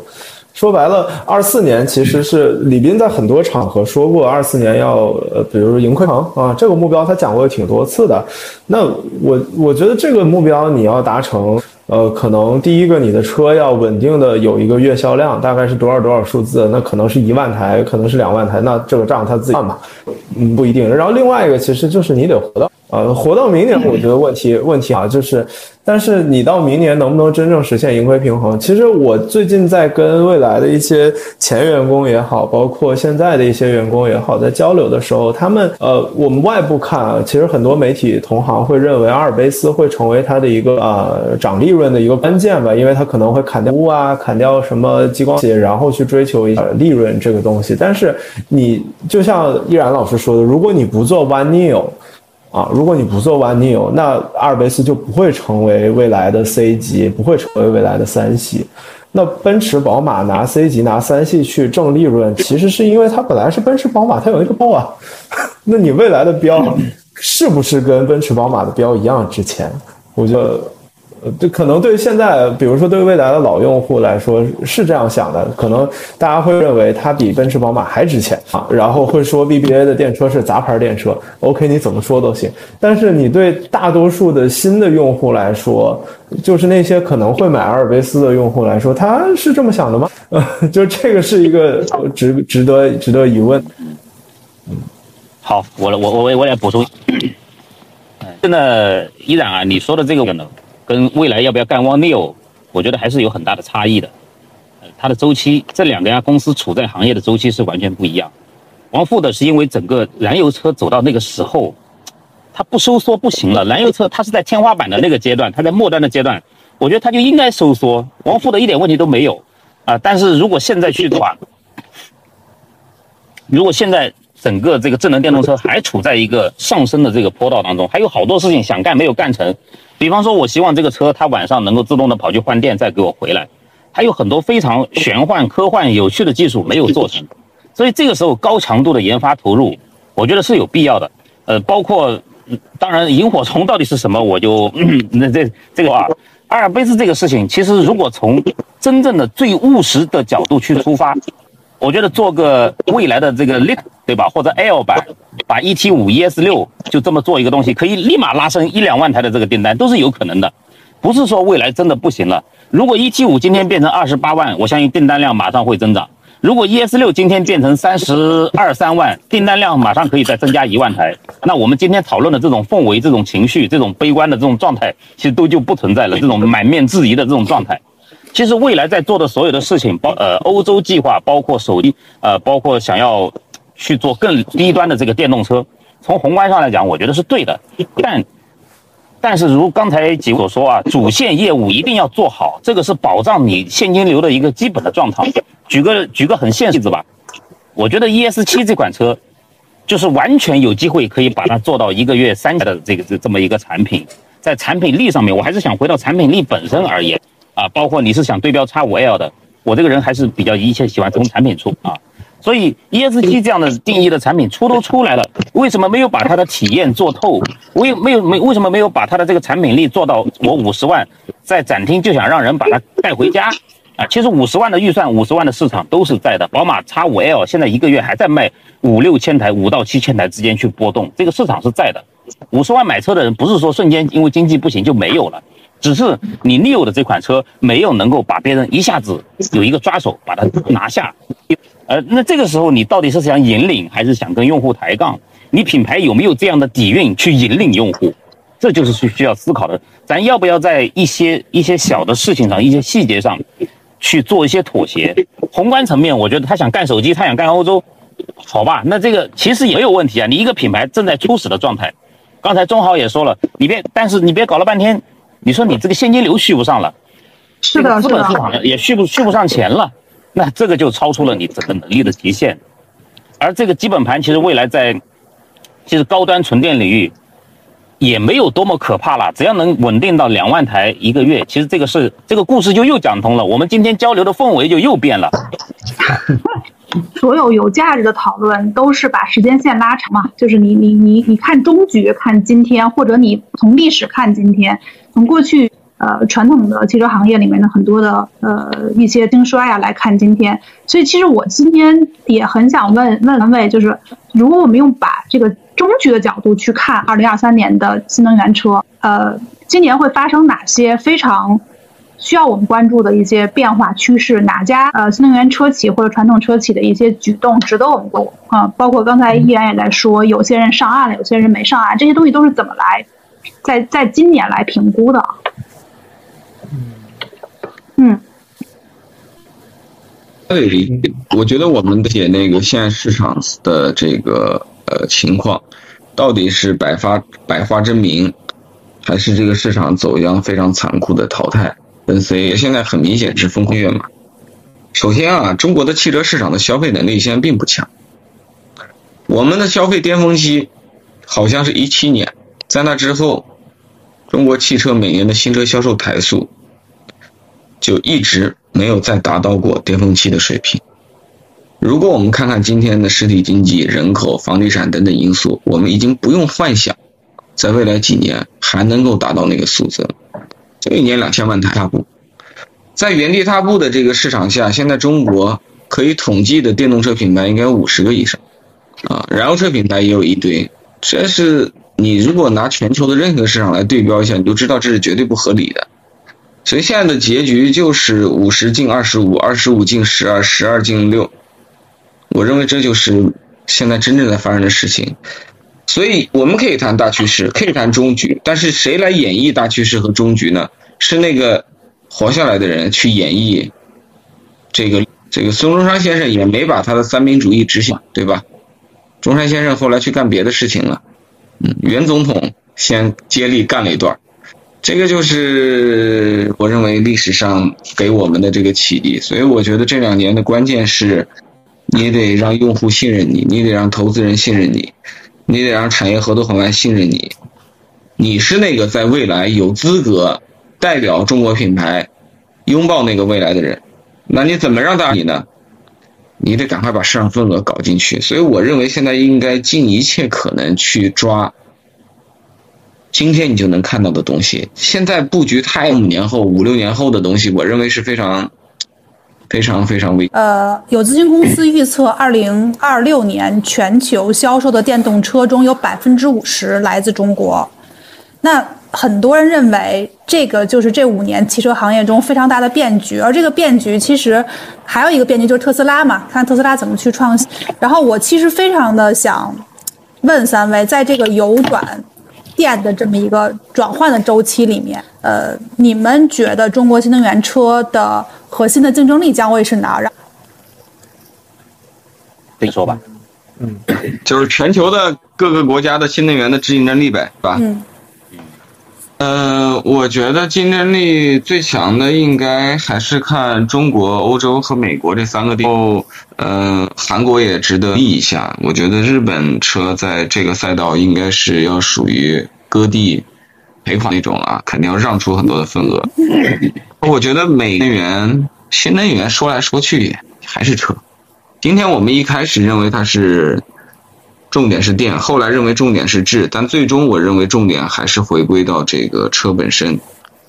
说白了，二四年其实是李斌在很多场合说过，二四年要呃，比如说盈亏平衡啊，这个目标他讲过挺多次的。那我我觉得这个目标你要达成。呃，可能第一个你的车要稳定的有一个月销量，大概是多少多少数字，那可能是一万台，可能是两万台，那这个账他自己算吧，嗯，不一定。然后另外一个其实就是你得活到，呃，活到明年，我觉得问题问题啊，就是。但是你到明年能不能真正实现盈亏平衡？其实我最近在跟未来的一些前员工也好，包括现在的一些员工也好，在交流的时候，他们呃，我们外部看啊，其实很多媒体同行会认为阿尔卑斯会成为它的一个啊涨利润的一个关键吧，因为它可能会砍掉屋啊，砍掉什么激光器，然后去追求一利润这个东西。但是你就像依然老师说的，如果你不做 One Neo。啊，如果你不做 One Neo，那阿尔卑斯就不会成为未来的 C 级，不会成为未来的三系。那奔驰、宝马拿 C 级、拿三系去挣利润，其实是因为它本来是奔驰、宝马，它有一个包啊。那你未来的标是不是跟奔驰、宝马的标一样值钱？我觉得。呃，这可能对现在，比如说对未来的老用户来说是这样想的，可能大家会认为它比奔驰、宝马还值钱啊，然后会说 BBA 的电车是杂牌电车。OK，你怎么说都行。但是你对大多数的新的用户来说，就是那些可能会买阿尔卑斯的用户来说，他是这么想的吗？呃，就这个是一个值值得值得疑问。嗯，好，我我我我来补充。真的，依然啊，你说的这个呢？跟未来要不要干 One Neo，我觉得还是有很大的差异的。呃，它的周期，这两家公司处在行业的周期是完全不一样。王富的是因为整个燃油车走到那个时候，它不收缩不行了。燃油车它是在天花板的那个阶段，它在末端的阶段，我觉得它就应该收缩。王富的一点问题都没有啊。但是如果现在去的话，如果现在整个这个智能电动车还处在一个上升的这个坡道当中，还有好多事情想干没有干成。比方说，我希望这个车它晚上能够自动的跑去换电，再给我回来。还有很多非常玄幻、科幻、有趣的技术没有做成，所以这个时候高强度的研发投入，我觉得是有必要的。呃，包括当然，萤火虫到底是什么，我就那这这个啊，阿尔卑斯这个事情，其实如果从真正的最务实的角度去出发。我觉得做个未来的这个 Lit 对吧，或者 L 版，把 ET 五 ES 六就这么做一个东西，可以立马拉升一两万台的这个订单，都是有可能的。不是说未来真的不行了。如果 ET 五今天变成二十八万，我相信订单量马上会增长。如果 ES 六今天变成三十二三万，订单量马上可以再增加一万台，那我们今天讨论的这种氛围、这种情绪、这种悲观的这种状态，其实都就不存在了。这种满面质疑的这种状态，其实未来在做的所有的事情，包呃欧洲计划，包括手机，呃包括想要去做更低端的这个电动车，从宏观上来讲，我觉得是对的，但。但是，如刚才几位所说啊，主线业务一定要做好，这个是保障你现金流的一个基本的状态。举个举个很现实的例子吧，我觉得 ES 七这款车，就是完全有机会可以把它做到一个月三台的这个这这么一个产品，在产品力上面，我还是想回到产品力本身而言啊，包括你是想对标叉五 L 的，我这个人还是比较一切喜欢从产品出啊。所以 ES7 这样的定义的产品出都出来了，为什么没有把它的体验做透？为没有没为什么没有把它的这个产品力做到？我五十万在展厅就想让人把它带回家啊！其实五十万的预算，五十万的市场都是在的。宝马 X5L 现在一个月还在卖五六千台，五到七千台之间去波动，这个市场是在的。五十万买车的人不是说瞬间因为经济不行就没有了，只是你 New 的这款车没有能够把别人一下子有一个抓手把它拿下。呃，那这个时候你到底是想引领，还是想跟用户抬杠？你品牌有没有这样的底蕴去引领用户？这就是需需要思考的。咱要不要在一些一些小的事情上、一些细节上去做一些妥协？宏观层面，我觉得他想干手机，他想干欧洲，好吧？那这个其实也没有问题啊。你一个品牌正在初始的状态，刚才钟豪也说了，你别，但是你别搞了半天，你说你这个现金流续不上了，是的，资本市场也续不续不上钱了。那这个就超出了你整个能力的极限，而这个基本盘其实未来在，其实高端纯电领域也没有多么可怕了，只要能稳定到两万台一个月，其实这个是这个故事就又讲通了。我们今天交流的氛围就又变了。所有有价值的讨论都是把时间线拉长嘛，就是你你你你看中局看今天，或者你从历史看今天，从过去。呃，传统的汽车行业里面的很多的呃一些兴衰啊，来看今天。所以其实我今天也很想问问两位，就是如果我们用把这个中局的角度去看二零二三年的新能源车，呃，今年会发生哪些非常需要我们关注的一些变化趋势？哪家呃新能源车企或者传统车企的一些举动值得我们关注啊？包括刚才依然也在说，有些人上岸了，有些人没上岸，这些东西都是怎么来在在今年来评估的？嗯，对，我觉得我们解那个现在市场的这个呃情况，到底是百花百花争鸣，还是这个市场走向非常残酷的淘汰跟随？现在很明显是风空月嘛。首先啊，中国的汽车市场的消费能力现在并不强，我们的消费巅峰期好像是一七年，在那之后，中国汽车每年的新车销售台数。就一直没有再达到过巅峰期的水平。如果我们看看今天的实体经济、人口、房地产等等因素，我们已经不用幻想，在未来几年还能够达到那个数字了。就一年两千万台踏步，在原地踏步的这个市场下，现在中国可以统计的电动车品牌应该五十个以上，啊，燃油车品牌也有一堆。这是你如果拿全球的任何市场来对标一下，你就知道这是绝对不合理的。所以现在的结局就是五十进二十五，二十五进十二，十二进六。我认为这就是现在真正在发生的事情。所以我们可以谈大趋势，可以谈终局，但是谁来演绎大趋势和终局呢？是那个活下来的人去演绎。这个这个孙中山先生也没把他的三民主义执行，对吧？中山先生后来去干别的事情了。嗯，袁总统先接力干了一段。这个就是我认为历史上给我们的这个启迪，所以我觉得这两年的关键是，你得让用户信任你，你得让投资人信任你，你得让产业合作伙伴信任你，你是那个在未来有资格代表中国品牌拥抱那个未来的人，那你怎么让大你呢？你得赶快把市场份额搞进去，所以我认为现在应该尽一切可能去抓。今天你就能看到的东西，现在布局太五年后、五六年后的东西，我认为是非常、非常、非常危。呃，有咨询公司预测，二零二六年全球销售的电动车中有百分之五十来自中国。那很多人认为这个就是这五年汽车行业中非常大的变局，而这个变局其实还有一个变局就是特斯拉嘛，看特斯拉怎么去创新。然后我其实非常的想问三位，在这个油转电的这么一个转换的周期里面，呃，你们觉得中国新能源车的核心的竞争力将会是哪儿？自己说吧。嗯，就是全球的各个国家的新能源的竞争力呗，是吧？嗯。呃，我觉得竞争力最强的应该还是看中国、欧洲和美国这三个地方。呃，韩国也值得议一下。我觉得日本车在这个赛道应该是要属于割地赔款那种了，肯定要让出很多的份额。我觉得美能源、新能源说来说去还是车。今天我们一开始认为它是。重点是电，后来认为重点是质，但最终我认为重点还是回归到这个车本身，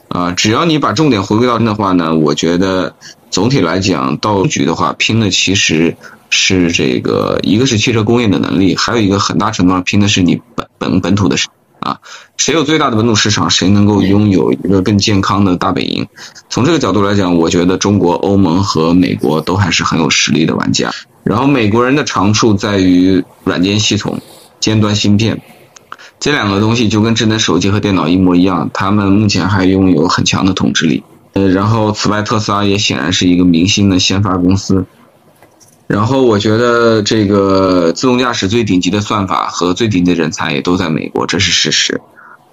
啊，只要你把重点回归到的话呢，我觉得总体来讲，到局的话拼的其实是这个，一个是汽车工业的能力，还有一个很大程度上拼的是你本本本土的啊，谁有最大的本土市场，谁能够拥有一个更健康的大本营。从这个角度来讲，我觉得中国、欧盟和美国都还是很有实力的玩家。然后美国人的长处在于软件系统、尖端芯片，这两个东西就跟智能手机和电脑一模一样，他们目前还拥有很强的统治力。呃，然后此外，特斯拉也显然是一个明星的先发公司。然后我觉得这个自动驾驶最顶级的算法和最顶级的人才也都在美国，这是事实。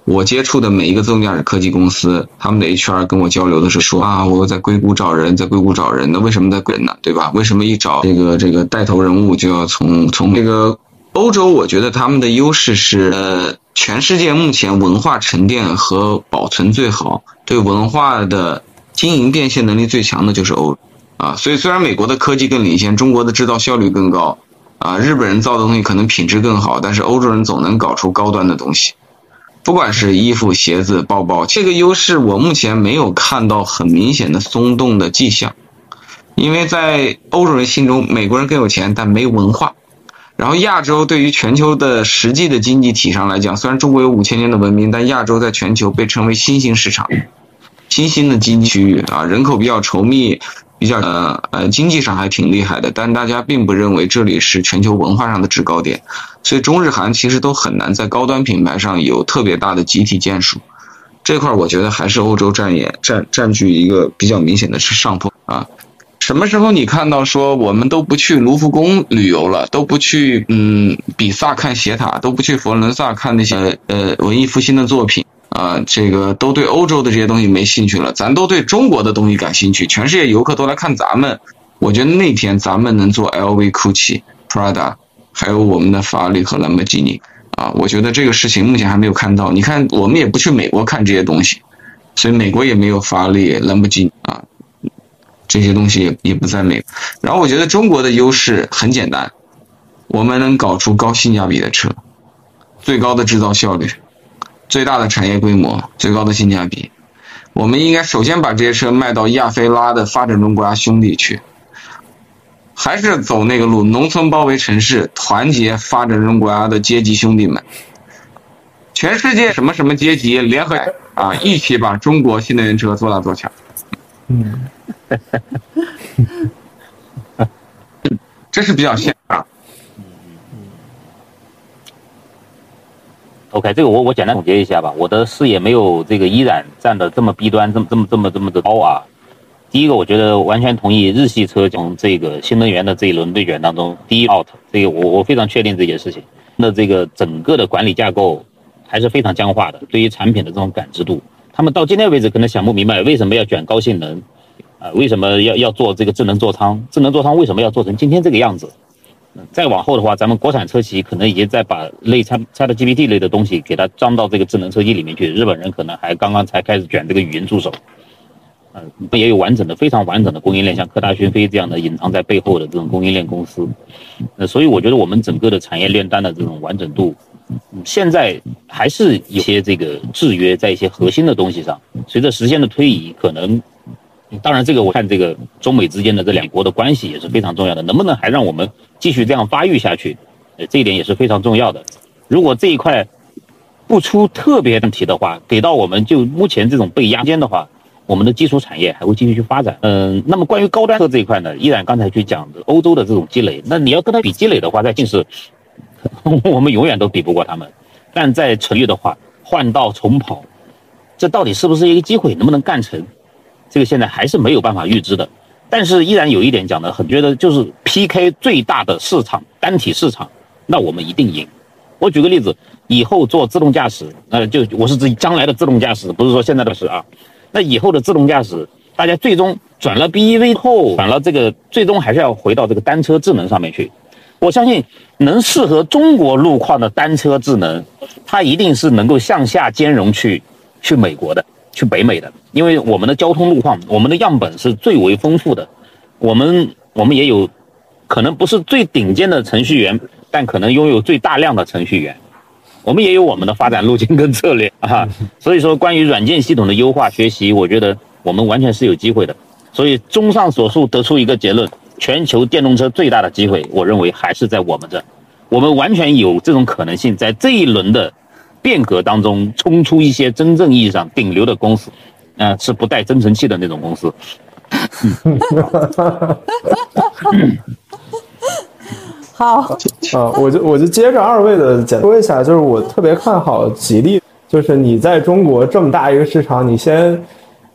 我接触的每一个自动驾驶科技公司，他们的 HR 跟我交流的是说啊，我在硅谷找人，在硅谷找人，那为什么在人呢？对吧？为什么一找这个这个带头人物就要从从这个欧洲？我觉得他们的优势是，呃，全世界目前文化沉淀和保存最好，对文化的经营变现能力最强的就是欧啊。所以虽然美国的科技更领先，中国的制造效率更高，啊，日本人造的东西可能品质更好，但是欧洲人总能搞出高端的东西。不管是衣服、鞋子、包包，这个优势我目前没有看到很明显的松动的迹象，因为在欧洲人心中，美国人更有钱，但没文化。然后亚洲对于全球的实际的经济体上来讲，虽然中国有五千年的文明，但亚洲在全球被称为新兴市场、新兴的经济区域啊，人口比较稠密。比较呃呃经济上还挺厉害的，但大家并不认为这里是全球文化上的制高点，所以中日韩其实都很难在高端品牌上有特别大的集体建树。这块我觉得还是欧洲占演占占据一个比较明显的是上坡啊。什么时候你看到说我们都不去卢浮宫旅游了，都不去嗯比萨看斜塔，都不去佛罗伦萨看那些呃文艺复兴的作品？啊，这个都对欧洲的这些东西没兴趣了，咱都对中国的东西感兴趣。全世界游客都来看咱们，我觉得那天咱们能做 LV、GUCCI、Prada，还有我们的法拉利和兰博基尼啊，我觉得这个事情目前还没有看到。你看，我们也不去美国看这些东西，所以美国也没有法拉利、兰博基尼啊，这些东西也也不在美。然后我觉得中国的优势很简单，我们能搞出高性价比的车，最高的制造效率。最大的产业规模，最高的性价比，我们应该首先把这些车卖到亚非拉的发展中国家兄弟去，还是走那个路，农村包围城市，团结发展中国家的阶级兄弟们，全世界什么什么阶级联合啊，一起把中国新能源车做大做强。嗯，这是比较现实。OK，这个我我简单总结一下吧。我的视野没有这个依然站的这么低端，这么这么这么这么的高啊。第一个，我觉得完全同意日系车从这个新能源的这一轮内卷当中第一 out，这个我我非常确定这件事情。那这个整个的管理架构还是非常僵化的，对于产品的这种感知度，他们到今天为止可能想不明白为什么要卷高性能，啊，为什么要要做这个智能座舱？智能座舱为什么要做成今天这个样子？再往后的话，咱们国产车企可能已经在把类 Chat GPT 类的东西给它装到这个智能车机里面去。日本人可能还刚刚才开始卷这个语音助手，嗯，也有完整的、非常完整的供应链，像科大讯飞这样的隐藏在背后的这种供应链公司。那所以我觉得我们整个的产业链单的这种完整度，现在还是一些这个制约在一些核心的东西上。随着时间的推移，可能。当然，这个我看这个中美之间的这两国的关系也是非常重要的，能不能还让我们继续这样发育下去？呃，这一点也是非常重要的。如果这一块不出特别问题的话，给到我们就目前这种被压肩的话，我们的基础产业还会继续去发展。嗯，那么关于高端车这一块呢，依然刚才去讲的欧洲的这种积累，那你要跟它比积累的话，在近视，我们永远都比不过他们。但在成立的话，换道重跑，这到底是不是一个机会，能不能干成，这个现在还是没有办法预知的。但是依然有一点讲的很觉得，就是 PK 最大的市场单体市场，那我们一定赢。我举个例子，以后做自动驾驶，那就我是指将来的自动驾驶，不是说现在的事啊。那以后的自动驾驶，大家最终转了 BEV 后，转了这个，最终还是要回到这个单车智能上面去。我相信能适合中国路况的单车智能，它一定是能够向下兼容去去美国的，去北美的。因为我们的交通路况，我们的样本是最为丰富的，我们我们也有可能不是最顶尖的程序员，但可能拥有最大量的程序员。我们也有我们的发展路径跟策略 啊。所以说，关于软件系统的优化学习，我觉得我们完全是有机会的。所以，综上所述，得出一个结论。全球电动车最大的机会，我认为还是在我们这，我们完全有这种可能性，在这一轮的变革当中冲出一些真正意义上顶流的公司，呃，是不带增程器的那种公司。好，啊，我就我就接着二位的简说一下，就是我特别看好吉利，就是你在中国这么大一个市场，你先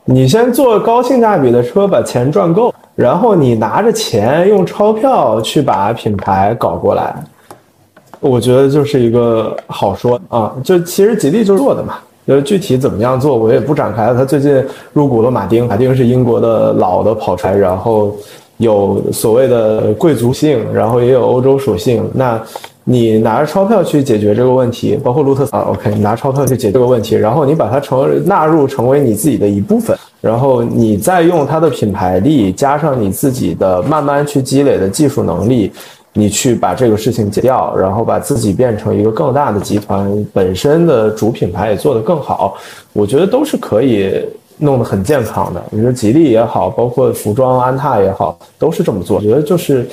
你先做高性价比的车，把钱赚够。然后你拿着钱用钞票去把品牌搞过来，我觉得就是一个好说啊。就其实吉利就做的嘛，就是具体怎么样做我也不展开了。他最近入股了马丁，马丁是英国的老的跑车，然后有所谓的贵族性，然后也有欧洲属性。那你拿着钞票去解决这个问题，包括路特斯，OK，你拿钞票去解决这个问题，然后你把它成纳入成为你自己的一部分。然后你再用它的品牌力，加上你自己的慢慢去积累的技术能力，你去把这个事情解掉，然后把自己变成一个更大的集团，本身的主品牌也做得更好，我觉得都是可以弄得很健康的。你说吉利也好，包括服装安踏也好，都是这么做，我觉得就是。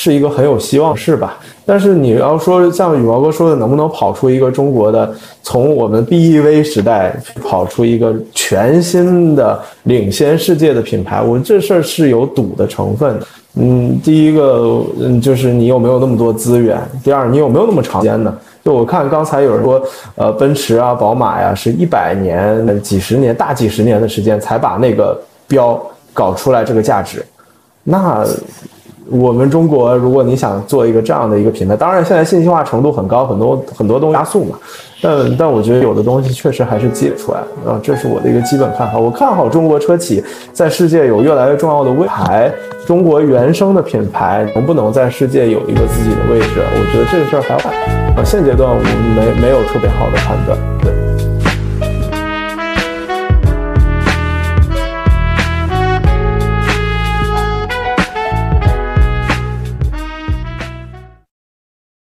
是一个很有希望是吧？但是你要说像羽毛哥说的，能不能跑出一个中国的，从我们 BEV 时代跑出一个全新的领先世界的品牌？我这事儿是有赌的成分的。嗯，第一个，嗯，就是你有没有那么多资源？第二，你有没有那么长时间呢？就我看刚才有人说，呃，奔驰啊、宝马呀，是一百年、几十年、大几十年的时间才把那个标搞出来这个价值，那。我们中国，如果你想做一个这样的一个品牌，当然现在信息化程度很高，很多很多东西加速嘛。但但我觉得有的东西确实还是积累出来啊，这是我的一个基本看法。我看好中国车企在世界有越来越重要的位牌，中国原生的品牌能不能在世界有一个自己的位置？我觉得这个事儿还要看啊。现阶段我们没没有特别好的判断。对。